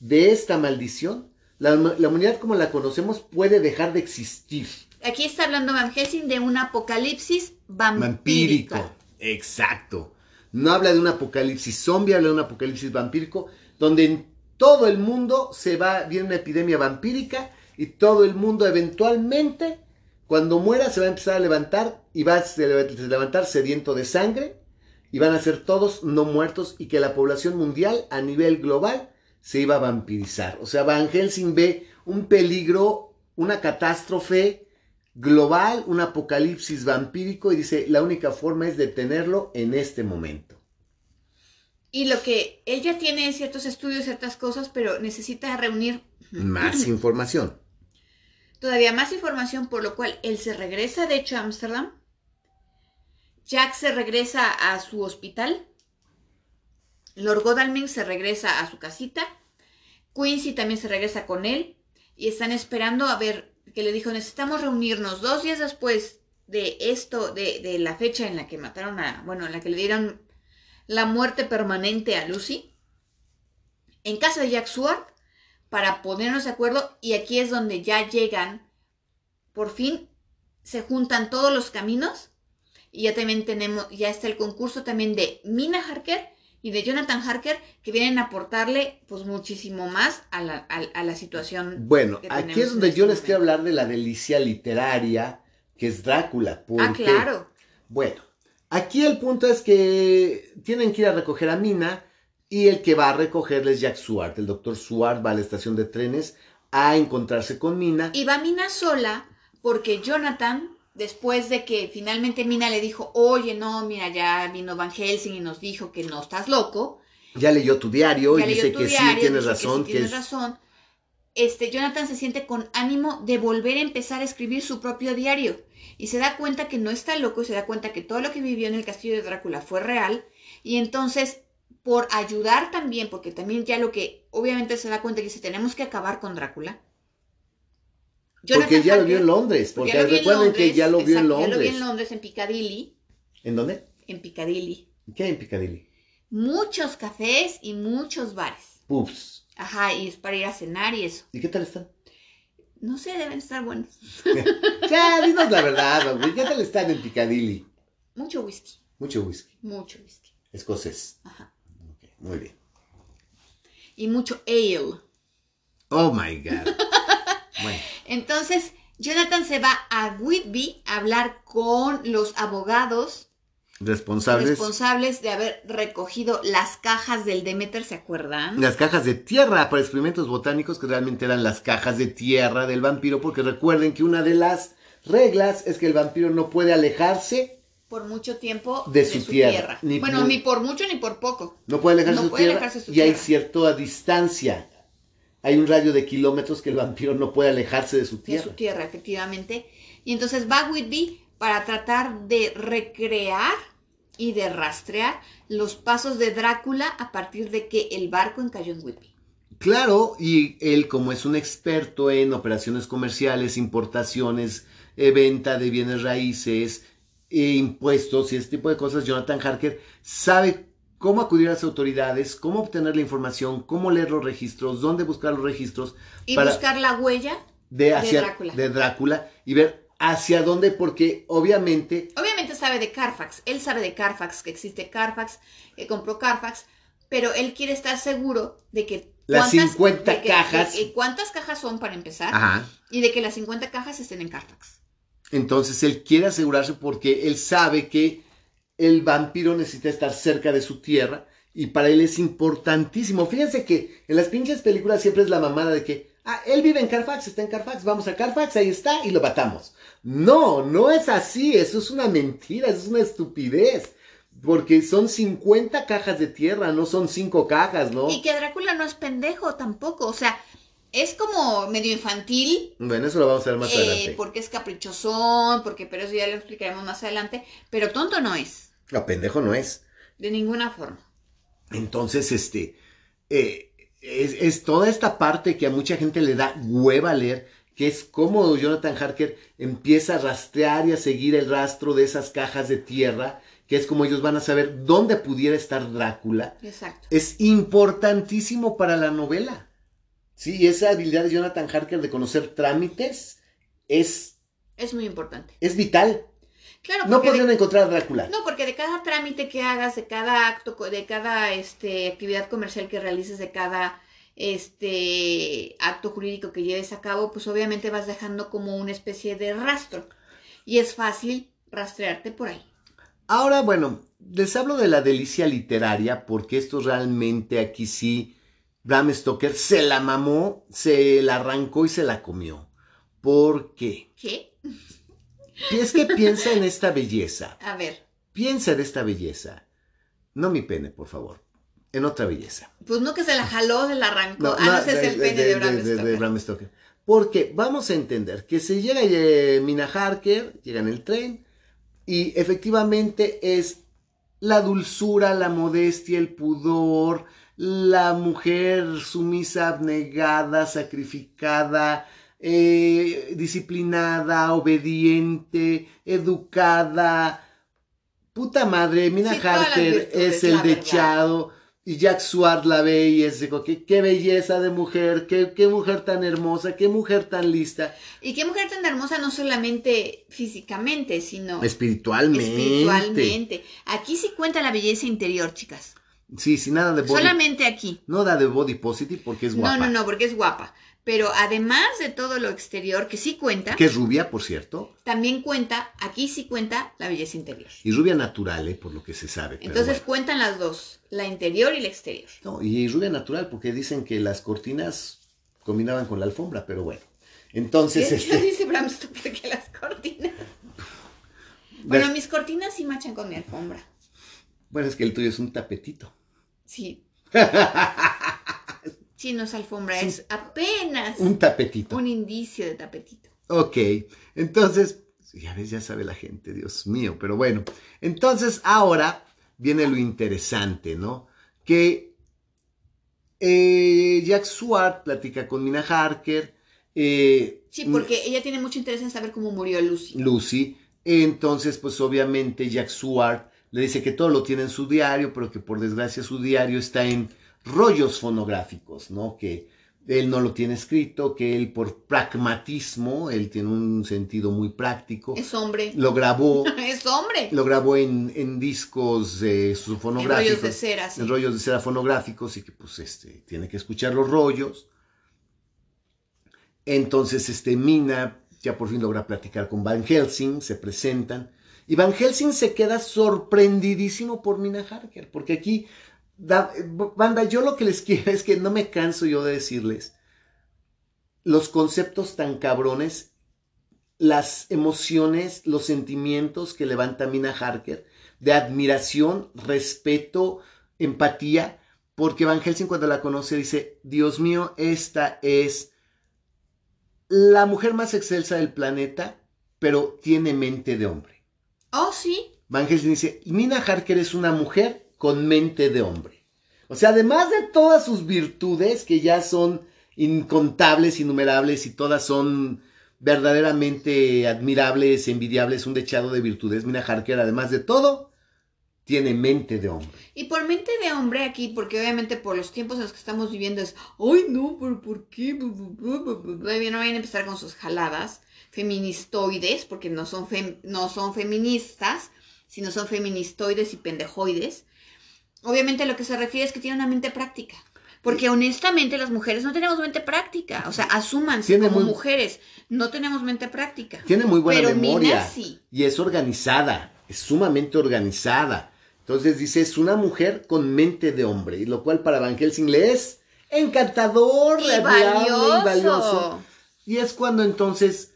de esta maldición, la, humanidad como la conocemos puede dejar de existir. Aquí está hablando Van Helsing de un apocalipsis vampírico. Exacto. No habla de un apocalipsis zombie, habla de un apocalipsis vampírico, donde todo el mundo se va, viene una epidemia vampírica y todo el mundo eventualmente, cuando muera, se va a empezar a levantar y va a levantar sediento de sangre y van a ser todos no muertos y que la población mundial a nivel global se iba a vampirizar. O sea, Van Helsing ve un peligro, una catástrofe global, un apocalipsis vampírico y dice, la única forma es detenerlo en este momento. Y lo que ella tiene ciertos estudios, ciertas cosas, pero necesita reunir más información. Todavía más información, por lo cual él se regresa, de hecho, a Ámsterdam. Jack se regresa a su hospital. Lord Godalming se regresa a su casita. Quincy también se regresa con él. Y están esperando a ver, que le dijo, necesitamos reunirnos dos días después de esto, de, de la fecha en la que mataron a, bueno, en la que le dieron la muerte permanente a Lucy en casa de Jack Sword para ponernos de acuerdo y aquí es donde ya llegan, por fin se juntan todos los caminos y ya también tenemos, ya está el concurso también de Mina Harker y de Jonathan Harker que vienen a aportarle pues muchísimo más a la, a, la situación. Bueno, aquí es donde yo este les quiero hablar de la delicia literaria que es Drácula. ah, claro. Bueno, Aquí el punto es que tienen que ir a recoger a Mina y el que va a recogerles es Jack Suart. El doctor Suart va a la estación de trenes a encontrarse con Mina. Y va Mina sola porque Jonathan, después de que finalmente Mina le dijo, oye, no, mira, ya vino Van Helsing y nos dijo que no estás loco, Ya leyó tu diario Ya y dice que diario, sí, tienes razón, sí que, tienes es razón. Este, Jonathan se siente con ánimo de volver a empezar a escribir su propio diario y se da cuenta que no está loco y se da cuenta que todo lo que vivió en el castillo de Drácula fue real y entonces por ayudar también, porque también ya lo que obviamente se da cuenta que dice tenemos que acabar con Drácula. porque ya lo vio en Londres, porque porque recuerden que Londres, ya lo vio en exacto, Ya lo vi Londres. en Londres, en Piccadilly, ¿En dónde? en Piccadilly. ¿Qué hay en Piccadilly? Muchos cafés y muchos bares. Pubs. Ajá, y es para ir a cenar y eso. ¿Y qué tal están? No sé, deben estar buenos. Ya, dinos la verdad, hombre. ¿Qué tal están en Piccadilly? Mucho whisky, Mucho whisky. mucho whisky. Escocés. Ajá. Ok, muy bien. Y mucho ale. Oh my God. Bueno, Entonces, Jonathan se va a Whitby a hablar con los abogados responsables. responsables de haber recogido las cajas del Demeter, ¿se acuerdan? Las cajas de tierra para experimentos botánicos que realmente eran las cajas de tierra del vampiro, porque recuerden que una de las reglas es que el vampiro no puede alejarse, Por mucho tiempo De su tierra. Ni bueno, ni por mucho ni por poco. no puede alejarse No de su puede tierra alejarse de su y hay cierta distancia. Hay un radio de kilómetros que el vampiro no puede alejarse de su de tierra. su tierra, efectivamente. Y entonces a Whitby para tratar de recrear y de rastrear los pasos de Drácula a partir de que el barco encalló en Whitby. Claro, y él como es un experto en operaciones comerciales, importaciones, eh, venta de bienes raíces, eh, impuestos y este tipo de cosas, Jonathan Harker sabe cómo acudir a las autoridades, cómo obtener la información, cómo leer los registros, dónde buscar los registros Y Para- buscar la huella. de, hacia, Drácula. de Drácula y ver hacia dónde, porque obviamente Obviamente sabe de Carfax. Él sabe de Carfax, que existe Carfax, que compró Carfax, pero él quiere estar seguro de que... Las cuántas- 50 de que- cajas. de ¿Cuántas cajas son para empezar? Ajá. Y de que las 50 cajas estén en Carfax. Entonces él quiere asegurarse porque él sabe que el vampiro necesita estar cerca de su tierra y para él es importantísimo. Fíjense que en las pinches películas siempre es la mamada de que, ah, él vive en Carfax, está en Carfax, vamos a Carfax, ahí está y lo matamos. No, no es así, eso es una mentira, eso es una estupidez. Porque son 50 cajas de tierra, no son 5 cajas, ¿no? Y que Drácula no es pendejo tampoco, o sea, es como medio infantil, Bueno, eso lo vamos a ver más eh, adelante. porque es caprichosón, porque, pero eso ya lo explicaremos más adelante, pero tonto no es, No, pendejo no es. de ninguna forma. Entonces, este, eh, es, es toda esta parte que a mucha gente le da hueva leer, que es cómo Jonathan Harker empieza a rastrear y a seguir el rastro de esas cajas de tierra, que es como ellos van a saber dónde pudiera estar Drácula. Exacto. Es importantísimo para la novela. Sí, esa habilidad de Jonathan Harker de conocer trámites es, Es muy importante. es vital. Claro, No de- podrían encontrar a Drácula. No, porque de cada trámite que hagas, de cada acto, de cada este, actividad comercial que realices, de cada este acto jurídico que lleves a cabo, pues obviamente vas dejando como una especie de rastro. Y es fácil rastrearte por ahí. Ahora, bueno, les hablo de la delicia literaria porque esto realmente aquí sí, Bram Stoker se la mamó, se la arrancó y se la comió. ¿Por qué? ¿Qué? Es que piensa en esta belleza, A ver, piensa en esta belleza. No mi pene, por favor, en otra belleza. pues no que se la jaló, se la arrancó. ah, no, ese es el pene de, Bram de Bram Stoker. Porque vamos a entender que se llega eh, Mina Harker, llega en el tren, y efectivamente es la dulzura, la modestia, el pudor, la mujer sumisa, abnegada, sacrificada, eh, disciplinada, obediente, educada. Puta madre, Mina Sí, Harker es el dechado. Y Jack Swart la ve y es de qué, qué belleza de mujer, qué, qué mujer tan hermosa, qué mujer tan lista. Y qué mujer tan hermosa, no solamente físicamente, sino Espiritualmente. espiritualmente. Aquí sí cuenta la belleza interior, chicas. Sí, sin nada de body. Solamente aquí. No da de body positive porque es guapa. No, no, no, porque es guapa. Pero además de todo lo exterior, que sí cuenta, Que es rubia, por cierto. también cuenta, aquí sí cuenta la belleza interior. Y rubia natural, ¿eh? por lo que se sabe. Entonces bueno. cuentan las dos, la interior y la exterior. No, y rubia natural porque dicen que las cortinas combinaban con la alfombra, pero bueno. Entonces, ¿Qué, este, dice Bram Stoker que las cortinas? Bueno, mis cortinas sí machan con mi alfombra. bueno, es que el tuyo es un tapetito. Sí, Si no es alfombra, es apenas Un tapetito. un indicio de tapetito. Ok, entonces, ya ves, ya sabe la gente, Dios mío, pero bueno, entonces ahora viene lo interesante, ¿no? Que eh, Jack Swart platica con Mina Harker. eh, Sí, porque ella tiene mucho interés en saber cómo murió Lucy. Lucy. Entonces, pues obviamente Jack Swart le dice que todo lo tiene en su diario, pero que por desgracia su diario está en rollos fonográficos, ¿no? Que él no lo tiene escrito, que él por pragmatismo, él tiene un sentido muy práctico, Es hombre. lo grabó, Es hombre. lo grabó en, en discos eh, En fonográficos, rollos de cera, sí. en rollos de cera fonográficos y que pues este tiene que escuchar los rollos. Entonces este Mina ya por fin logra platicar con Van Helsing, se presentan y Van Helsing se queda sorprendidísimo por Mina Harker, porque aquí da- banda, yo lo que les quiero es que no me canso yo de decirles los conceptos tan cabrones, las emociones, los sentimientos que levanta Mina Harker de admiración, respeto, empatía, porque Van Helsing cuando la conoce dice, Dios mío, esta es la mujer más excelsa del planeta, pero tiene mente de hombre. Oh, sí. Van Helsing dice, Mina Harker es una mujer con mente de hombre. O sea, además de todas sus virtudes, que ya son incontables, innumerables, y todas son verdaderamente admirables, envidiables, un dechado de virtudes, Mina Harker, además de todo, tiene mente de hombre. Y por mente de hombre aquí, porque obviamente por los tiempos en los que estamos viviendo es, ay no, pero ¿por qué? Bu, bu, bu, bu, bu". No vayan a empezar con sus jaladas feministoides, porque no son, fem- no son feministas, sino son feministoides y pendejoides. Obviamente lo que se refiere es que tiene una mente práctica. Porque honestamente las mujeres no tenemos mente práctica. O sea, asúmanse Tiene como muy- mujeres. No tenemos mente práctica. Tiene muy buena Pero memoria. Mina sí. Y es organizada, es sumamente organizada. Entonces dice, es una mujer con mente de hombre, y lo cual para Van Helsing le es encantador, Y valioso. y valioso. Y es cuando entonces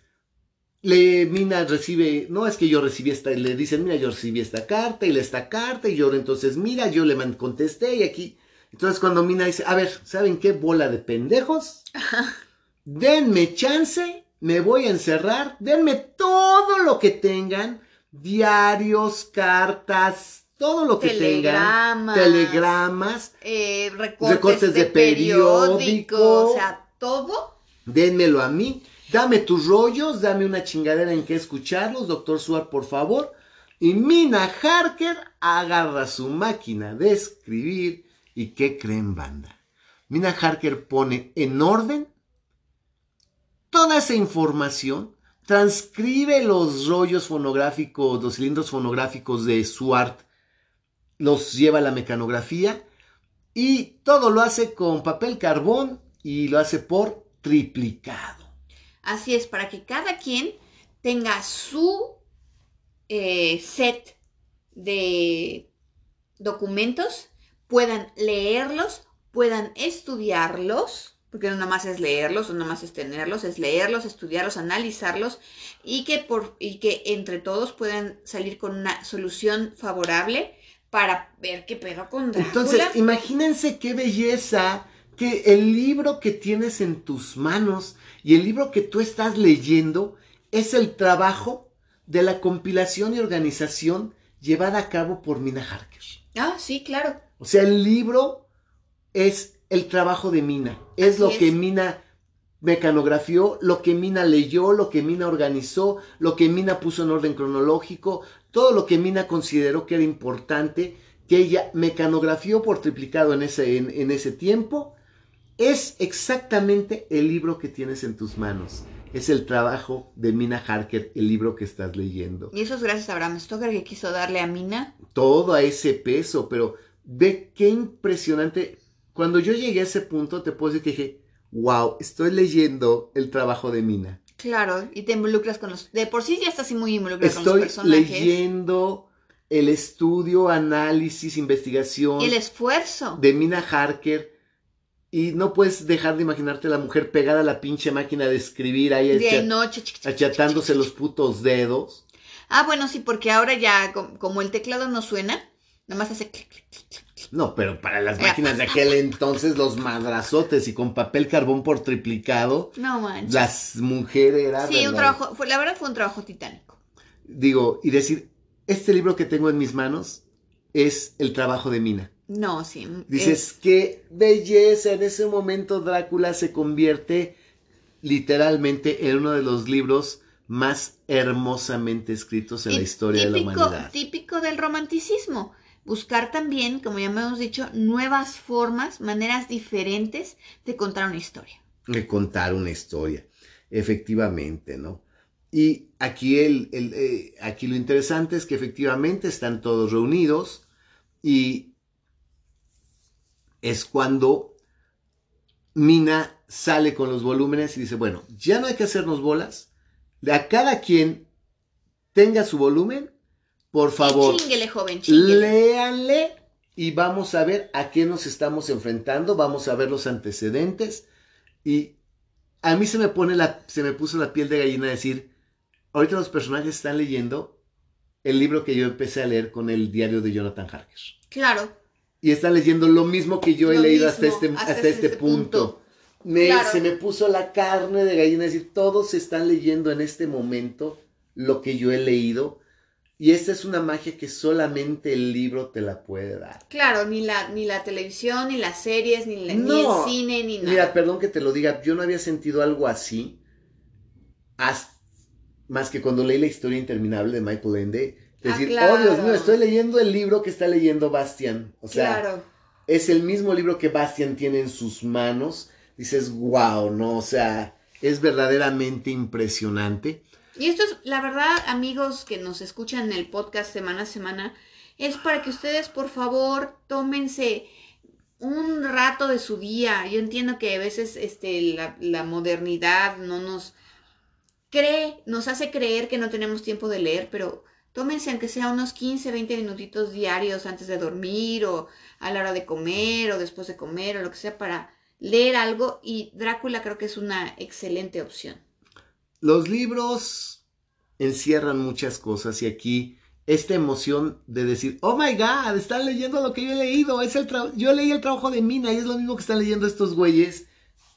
le Mina recibe, no es que yo recibí esta, le dicen, mira, yo recibí esta carta y le esta carta y yo entonces, mira, yo le contesté y aquí. Entonces cuando Mina dice, a ver, ¿saben qué bola de pendejos? Denme chance, me voy a encerrar, denme todo lo que tengan, diarios, cartas, todo lo que Telegramas. tengan, telegramas, eh, recortes, Recortes de, de periódico. periódico, o sea, todo. Dénmelo a mí. Dame tus rollos, dame una chingadera en que escucharlos, doctor Suar, por favor. Y Mina Harker agarra su máquina de escribir. ¿Y qué creen, banda? Mina Harker pone en orden toda esa información, transcribe los rollos fonográficos, los cilindros fonográficos de Suart, los lleva a la mecanografía y todo lo hace con papel carbón y lo hace por triplicado. Así es, para que cada quien tenga su eh, set de documentos, puedan leerlos, puedan estudiarlos, porque no nada más es leerlos, no nada más es tenerlos, es leerlos, estudiarlos, analizarlos, y que, por, y que entre todos puedan salir con una solución favorable para ver qué pedo con Drácula. Entonces, imagínense qué belleza que el libro que tienes en tus manos y el libro que tú estás leyendo es el trabajo de la compilación y organización llevada a cabo por Mina Harker. ah, sí, claro. O sea, el libro es el trabajo de Mina, es Así lo es. que Mina mecanografió, lo que Mina leyó, lo que Mina organizó, lo que Mina puso en orden cronológico, todo lo que Mina consideró que era importante, que ella mecanografió por triplicado en ese, en, en ese tiempo, es exactamente el libro que tienes en tus manos. Es el trabajo de Mina Harker, el libro que estás leyendo. Y eso es gracias a Bram Stoker que quiso darle a Mina. todo a ese peso, pero ve qué impresionante. Cuando yo llegué a ese punto, te puedo decir que dije, wow, estoy leyendo el trabajo de Mina. Claro, y te involucras con los... De por sí ya estás así muy involucrada con los Estoy personajes. leyendo el estudio, análisis, investigación Y el esfuerzo. de Mina Harker. Y no puedes dejar de imaginarte a la mujer pegada a la pinche máquina de escribir ahí noche. achatándose los putos dedos. Ah, bueno, sí, porque ahora ya, com- como el teclado no suena, nada más hace clic, clic, clic, clic, clic, No, pero para las máquinas de aquel entonces, los madrazotes y con papel carbón por triplicado. No manches. Las mujeres eran. Sí, un trabajo, fue, la verdad fue un trabajo titánico. Digo, y decir, este libro que tengo en mis manos es el trabajo de Mina. No, sí. Dices, qué belleza. En ese momento Drácula se convierte literalmente en uno de los libros más hermosamente escritos en la historia de la humanidad. Típico del romanticismo. Buscar también, como ya hemos dicho, nuevas formas, maneras diferentes de contar una historia. De contar una historia, efectivamente, ¿no? Y aquí, el, eh, aquí lo interesante es que efectivamente están todos reunidos y es cuando Mina sale con los volúmenes y dice, bueno, ya no hay que hacernos bolas, a cada quien tenga su volumen, por favor, Chinguele, joven, léanle y vamos a ver a qué nos estamos enfrentando, vamos a ver los antecedentes y a mí se me pone la, se me puso la piel de gallina decir, ahorita los personajes están leyendo el libro que yo empecé a leer con el diario de Jonathan Harker. Claro. Y están leyendo lo mismo que yo he leído hasta este, hasta, este, este punto. Se me puso la carne de gallina, es decir, todos están leyendo en este momento lo que yo he leído. Y esta es una magia que solamente el libro te la puede dar. Claro, ni la, ni la televisión, ni las series, ni, el cine, ni nada. Mira, perdón que te lo diga, yo no había sentido algo así. más que cuando leí la historia interminable de Michael Ende. Es ah, decir, oh Dios mío, estoy leyendo el libro que está leyendo Bastian. O sea, es el mismo libro que Bastian tiene en sus manos dices, wow, ¿no? O sea, es verdaderamente impresionante. Y esto es, la verdad, amigos que nos escuchan en el podcast semana a semana, es para que ustedes, por favor, tómense un rato de su día. Yo entiendo que a veces este, la, la modernidad no nos cree, nos hace creer que no tenemos tiempo de leer, pero tómense aunque sea unos 15, 20 minutitos diarios antes de dormir o a la hora de comer o después de comer o lo que sea para leer algo y Drácula creo que es una excelente opción. Los libros encierran muchas cosas y aquí esta emoción de decir, oh my god, están leyendo lo que yo he leído, es el yo leí el trabajo de Mina y es lo mismo que están leyendo estos güeyes,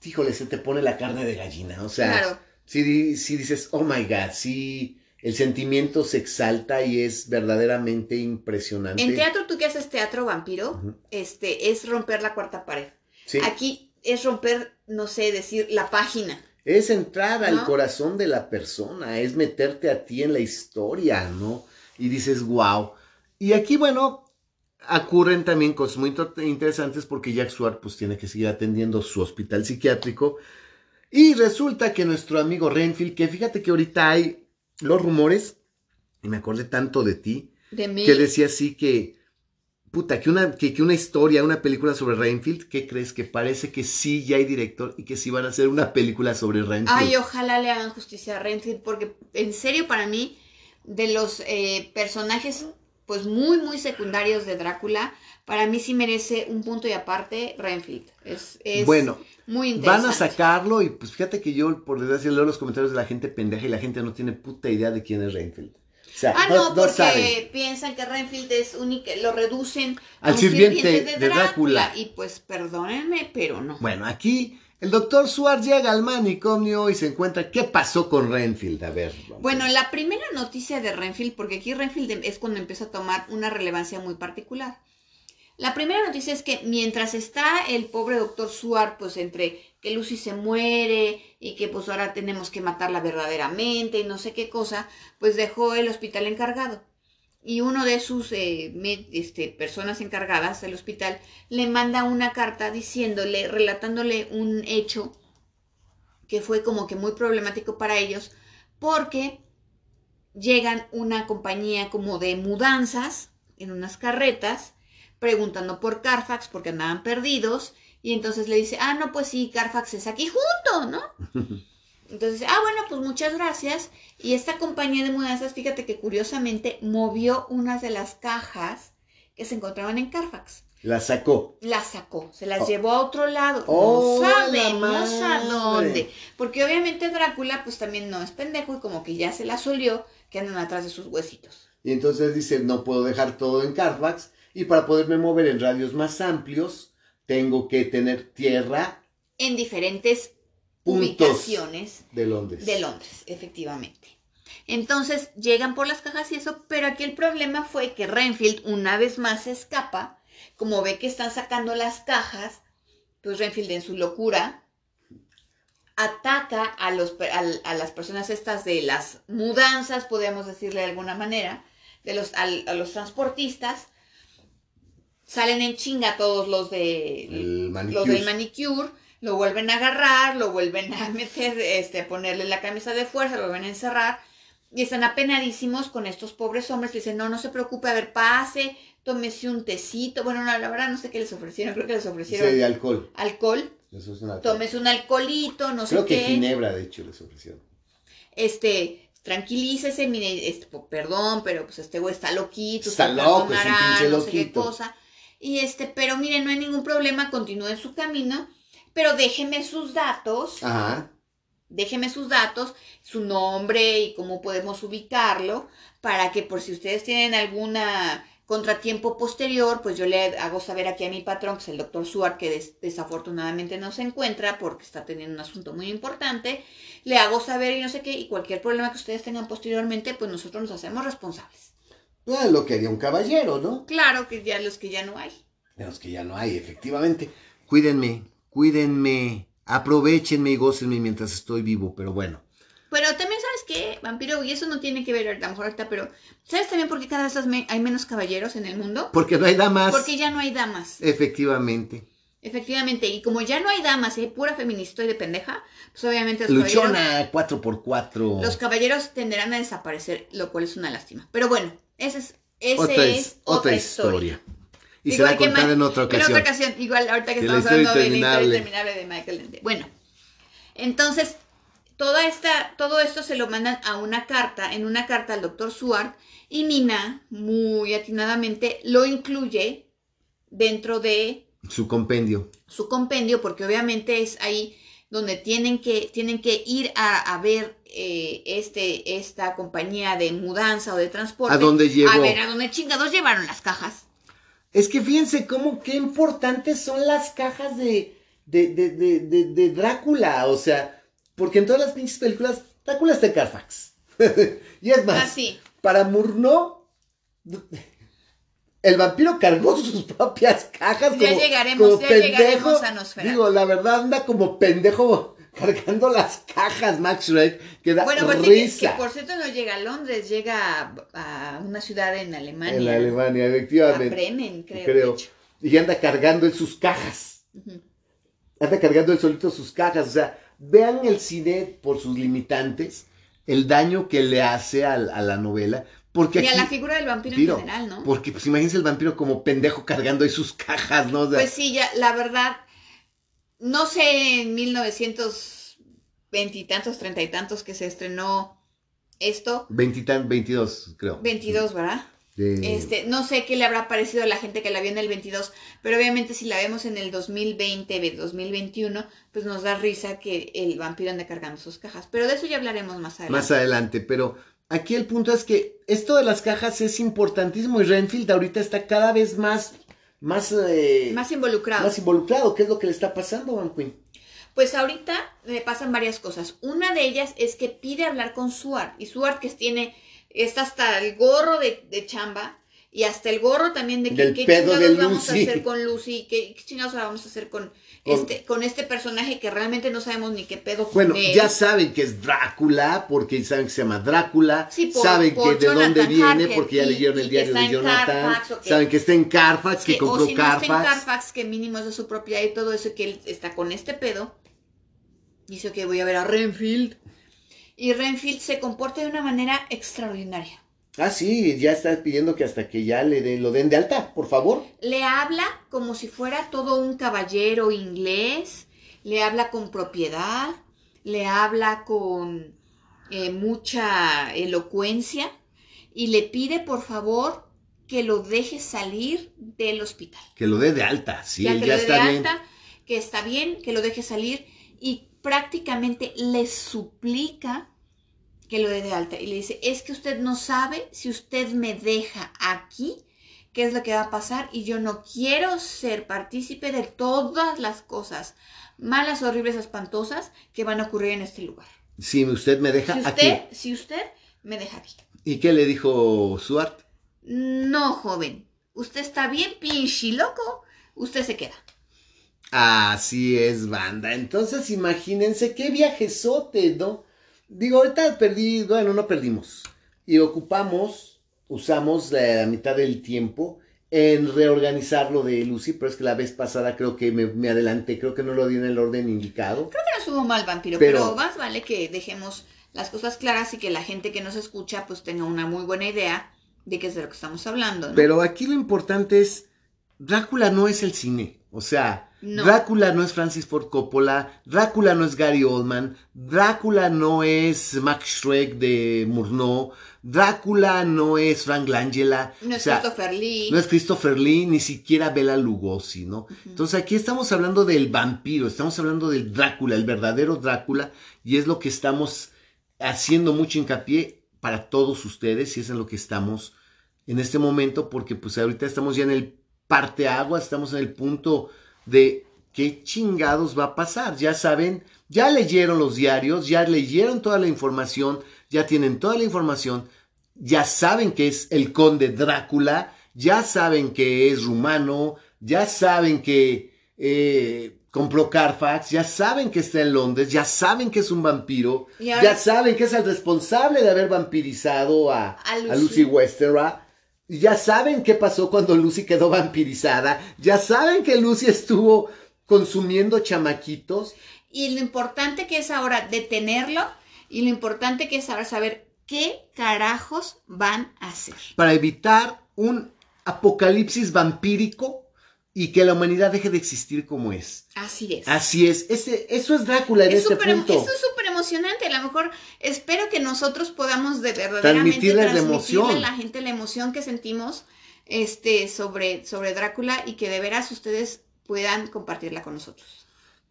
híjole, se te pone la carne de gallina, o sea, si, si dices, oh my god, si el sentimiento se exalta y es verdaderamente impresionante. En teatro, tú que haces teatro vampiro, este, es romper la cuarta pared. Aquí es romper, no sé, decir la página. Es entrar al corazón de la persona, es meterte a ti en la historia, ¿no? Y dices, wow. Y aquí, bueno, ocurren también cosas muy interesantes porque Jack Swart pues tiene que seguir atendiendo su hospital psiquiátrico. Y resulta que nuestro amigo Renfield, que fíjate que ahorita hay los rumores, y me acordé tanto de ti, de mí. que decía así que puta, que una, que, una historia, una película sobre Rainfield, ¿qué crees? Que parece que sí ya hay director y que sí van a hacer una película sobre Rainfield. Ay, ojalá le hagan justicia a Rainfield, porque en serio para mí, de los eh, personajes pues muy, muy secundarios de Drácula, para mí sí merece un punto y aparte Renfield. Es, es bueno, muy interesante. Van a sacarlo y pues fíjate que yo, por desgracia, leo los comentarios de la gente pendeja y la gente no tiene puta idea de quién es Renfield ah, no, porque piensan que Renfield es único, lo reducen al sirviente, de, Drácula. Y pues perdónenme, pero no. Bueno, aquí el doctor Suárez llega al manicomio y se encuentra qué pasó con Renfield. A ver. Bueno, la primera noticia de Renfield, porque aquí Renfield es cuando empieza a tomar una relevancia muy particular. La primera noticia es que mientras está el pobre doctor Suar, pues entre que Lucy se muere y que pues ahora tenemos que matarla verdaderamente y no sé qué cosa, pues dejó el hospital encargado. Y uno de sus eh, este, personas encargadas del hospital le manda una carta diciéndole, relatándole un hecho que fue como que muy problemático para ellos, porque llegan una compañía como de mudanzas en unas carretas, preguntando por Carfax porque andaban perdidos y entonces le dice, ah, no, pues sí, Carfax es aquí junto, ¿no? Entonces, ah, bueno, pues muchas gracias. Y esta compañía de mudanzas, fíjate que curiosamente movió unas de las cajas que se encontraban en Carfax. Las sacó. Las sacó, se las oh. llevó a otro lado. Oh, no sabemos a dónde. Porque obviamente Drácula, pues también no es pendejo y como que ya se la solió que andan atrás de sus huesitos. Y entonces dice, no puedo dejar todo en Carfax Y para poderme mover en radios más amplios, tengo que tener tierra En diferentes Puntos ubicaciones de Londres. de Londres, efectivamente. Entonces llegan por las cajas y eso, pero aquí el problema fue que Renfield una vez más se escapa, como ve que están sacando las cajas, pues Renfield en su locura ataca a, los, al- a las personas estas de las mudanzas, podemos decirle de alguna manera, de los, a los transportistas, salen en chinga todos los de El los del manicure, lo vuelven a agarrar, lo vuelven a meter, este, a ponerle la camisa de fuerza, lo vuelven a encerrar. Y están apenadísimos con estos pobres hombres. Le dicen, no, no se preocupe, a ver, pase, tómese un tecito. Bueno, no, la verdad no sé qué les ofrecieron, creo que les ofrecieron Sí, de alcohol. alcohol. Eso es un alcohol. Tómese un alcoholito, no Creo sé que qué. Ginebra, de hecho, les ofrecieron. Este, tranquilícese, mire, este, perdón, pero pues este güey está loquito. Está loco, es un pinche no sé qué loquito. cosa. Y este, pero mire, no hay ningún problema, continúe su camino, pero déjeme sus datos, Ajá. déjeme sus datos, su nombre y cómo podemos ubicarlo, para que por si ustedes tienen alguna contratiempo posterior, pues yo le hago saber aquí a mi patrón, que es el doctor Suar, que des- desafortunadamente no se encuentra porque está teniendo un asunto muy importante, le hago saber y no sé qué, y cualquier problema que ustedes tengan posteriormente, pues nosotros nos hacemos responsables. Ah, lo que haría un caballero, ¿no? Claro que ya los que ya no hay. Los que ya no hay, efectivamente. Cuídenme, cuídenme, aprovechenme y gócenme mientras estoy vivo, pero bueno. Pero también, ¿sabes qué, vampiro? Y eso no tiene que ver a lo mejor ahorita, pero ¿sabes también por qué cada vez hay menos caballeros en el mundo? Porque no hay damas. Porque ya no hay damas. Efectivamente. Efectivamente, y como ya no hay damas, hay pura feminista y de pendeja, pues obviamente los caballeros, Luchona, 4x4. los caballeros tenderán a desaparecer, lo cual es una lástima. Pero bueno, ese es, ese otra, es es, otra historia. Y Igual será que contada Ma- en otra En ocasión. otra ocasión, igual ahorita que De estamos hablando de la historia interminable. de Michael Ende. Bueno, entonces, toda esta, todo esto se lo mandan a una carta, en una carta al doctor Suart, y Mina, muy atinadamente, lo incluye dentro de Su compendio. su compendio, porque obviamente es ahí donde tienen que, tienen que ir a, a ver eh, este, esta compañía de mudanza o de transporte. ¿A dónde llegó? A ver, a dónde chingados llevaron las cajas. Es que fíjense cómo qué importantes son las cajas de, de, de, de, Drácula. O sea, porque en todas las pinches películas, Drácula está en Carfax. y es más, Así. para Murnau, el vampiro cargó sus propias cajas. Ya como, llegaremos, como ya pendejo. llegaremos a Nosferatu. Digo, la verdad anda como pendejo cargando las cajas, Max Shrek, que da Bueno, pues que, risa. que por cierto no llega a Londres, llega a, a una ciudad en Alemania. En Alemania, A efectivamente. Bremen, creo. Y anda cargando en sus cajas. Anda cargando él solito sus cajas. O sea, vean el cine por sus limitantes, el daño que le hace a, a la novela. Porque Y a la figura del vampiro en general, ¿no? porque pues imagínense el vampiro como pendejo cargando ahí sus cajas, ¿no? O sea, Pues sí, ya, la verdad, no sé en 1920 y tantos, treinta y tantos que se estrenó esto, 20 22, creo. 22, ¿verdad? De- Este, no sé qué le habrá parecido a la gente que la vio en el 22, pero obviamente si la vemos en el 2020, ve- 2021, pues nos da risa que el vampiro ande cargando sus cajas. Pero de eso ya hablaremos más adelante. Más adelante, pero aquí el punto es que esto de las cajas es importantísimo y Renfield ahorita está cada vez más, más, eh, más involucrado. más involucrado. ¿Qué es lo que le está pasando, Van Queen? Pues ahorita le pasan varias cosas. Una de ellas es que pide hablar con Suart. Y Suart que tiene, está hasta el gorro de, de chamba y hasta el gorro también de que, Del qué chingados vamos a hacer con Lucy, qué, qué chingados vamos a hacer Con- este, con este personaje que realmente no sabemos ni qué pedo con Bueno, él. ya saben que es Drácula, porque saben que se llama Drácula, Sí, por- saben por que de dónde viene, Harker, porque ya y- leyeron el diario de Jonathan, Carfax, saben que está en Carfax, que, que- compró o si no está en Carfax. Carfax, que mínimo es de su propiedad y todo eso, que él está con este pedo. Dice que voy a ver a Renfield. Y Renfield se comporta de una manera extraordinaria. Ah, sí, ya está pidiendo que hasta que ya le den, lo den de alta, por favor. Le habla como si fuera todo un caballero inglés, le habla con propiedad, le habla con eh, mucha elocuencia y le pide por favor que lo deje salir del hospital. Que lo dé de alta, sí, ya que ya lo dé está de bien. alta, que está bien, que lo deje salir y prácticamente le suplica que lo dé de alta y le dice, es que usted no sabe si usted me deja aquí, qué es lo que va a pasar y yo no quiero ser partícipe de todas las cosas malas, horribles, espantosas que van a ocurrir en este lugar. Si usted me deja Si usted, aquí. si usted me deja aquí. ¿Y qué le dijo Suart? No, joven. Usted está bien pinche loco. Usted se queda. Así es, banda. Entonces, imagínense qué viajesote, ¿no? Digo, ahorita perdí, bueno, no perdimos. Y ocupamos, usamos la mitad del tiempo en reorganizar lo de Lucy, pero es que la vez pasada creo que me, me adelanté, creo que no lo di en el orden indicado. Creo que no estuvo mal, vampiro, Pero- pero... más vale que dejemos las cosas claras y que la gente que nos escucha pues tenga una muy buena idea de qué es de lo que estamos hablando. ¿no? Pero aquí lo importante es, Drácula no es el cine. O sea, No. Drácula no es Francis Ford Coppola, Drácula no es Gary Oldman, Drácula no es Max Schreck de Murnau, Drácula no es Frank Langella. no o es sea, Christopher Lee. No es Christopher Lee, ni siquiera Bela Lugosi, ¿no? Entonces aquí estamos hablando del vampiro, estamos hablando del Drácula, el verdadero Drácula, y es lo que estamos haciendo mucho hincapié para todos ustedes, y es en lo que estamos en este momento, porque pues ahorita estamos ya en el parteaguas, estamos en el punto de qué chingados va a pasar. Ya saben, ya leyeron los diarios, ya leyeron toda la información, ya tienen toda la información, ya saben que es el conde Drácula, ya saben que es rumano, ya saben que eh, compró Carfax, ya saben que está en Londres, ya saben que es un vampiro, ya saben que es el responsable de haber vampirizado a, A Lucy. a Lucy. Ya saben qué pasó cuando Lucy quedó vampirizada. Ya saben que Lucy estuvo consumiendo chamaquitos. Y lo importante que es ahora detenerlo y lo importante que es ahora saber qué carajos van a hacer. para evitar un apocalipsis vampírico y que la humanidad deje de existir como es. Así es. Así es, ese, eso es Drácula en Es este punto. Esto es súper emocionante. A lo mejor espero que nosotros podamos de verdaderamente transmitirle emoción. a la gente la emoción que sentimos este, sobre, sobre Drácula y que de veras ustedes puedan compartirla con nosotros.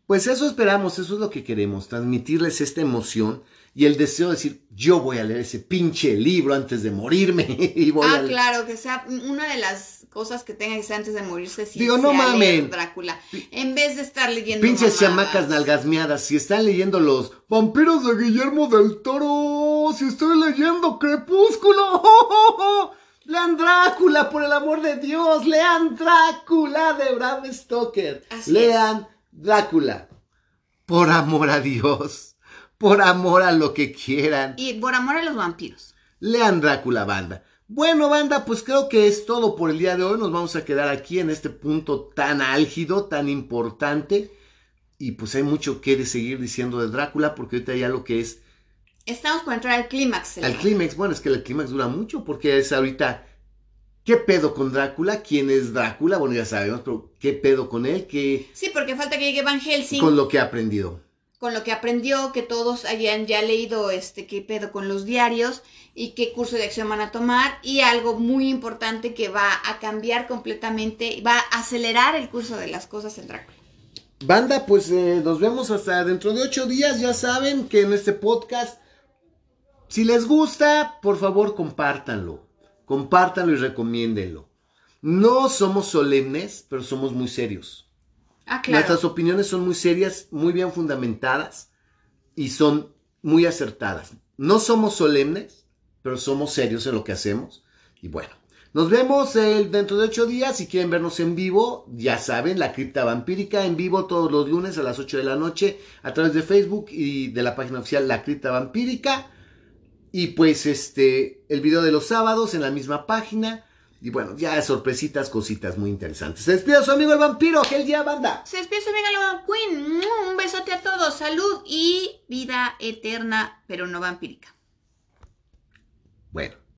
Pues eso esperamos, eso es lo que queremos, transmitirles esta emoción y el deseo de decir, yo voy a leer ese pinche libro antes de morirme. y voy Ah, a leer". claro, que sea una de las cosas que tenga que ser antes de morirse. Sí, Digo, no mamen. Drácula. En vez de estar leyendo. Pinches mamadas. chamacas nalgasmeadas, si están leyendo los vampiros de Guillermo del Toro, si estoy leyendo Crepúsculo, lean Drácula, por el amor de Dios, lean Drácula de Bram Stoker, Así lean Drácula, por amor a Dios, por amor a lo que quieran, Y por amor a los vampiros. lean Drácula, banda. Bueno, banda, pues creo que es todo por el día de hoy. Nos vamos a quedar aquí en este punto tan álgido, tan importante. Y pues hay mucho que seguir diciendo de Drácula, porque ahorita ya lo que es Estamos por entrar al clímax. al clímax, bueno, es que el clímax dura mucho, porque es ahorita, ¿qué pedo con Drácula? ¿Quién es Drácula? Bueno, ya sabemos, pero ¿qué pedo con él? ¿Qué Sí, porque falta que llegue Van Helsing. con lo que ha aprendido? Con lo que aprendió, que todos hayan ya leído este qué pedo con los diarios y qué curso de acción van a tomar y algo muy importante que va a cambiar completamente, va a acelerar el curso de las cosas en Drácula. Banda, pues eh, nos vemos hasta dentro de ocho días. Ya saben que en este podcast, si les gusta, por favor compártanlo. Compártanlo y recomiéndenlo. No somos solemnes, pero somos muy serios. Ah, claro. Nuestras opiniones son muy serias, muy bien fundamentadas y son muy acertadas. No somos solemnes, pero somos serios en lo que hacemos. Y bueno, nos vemos eh, dentro de ocho días. Si quieren vernos en vivo, ya saben, la cripta vampírica en vivo todos los lunes a las 8 de la noche a través de Facebook y de la página oficial La Cripta Vampírica. Y pues este, el video de los sábados en la misma página. Y bueno, ya sorpresitas, cositas muy interesantes. Se despide su amigo el vampiro, que el día banda. Se despide su amiga Loba Queen. Mm, Un besote a todos. Salud y vida eterna, pero no vampírica. Bueno.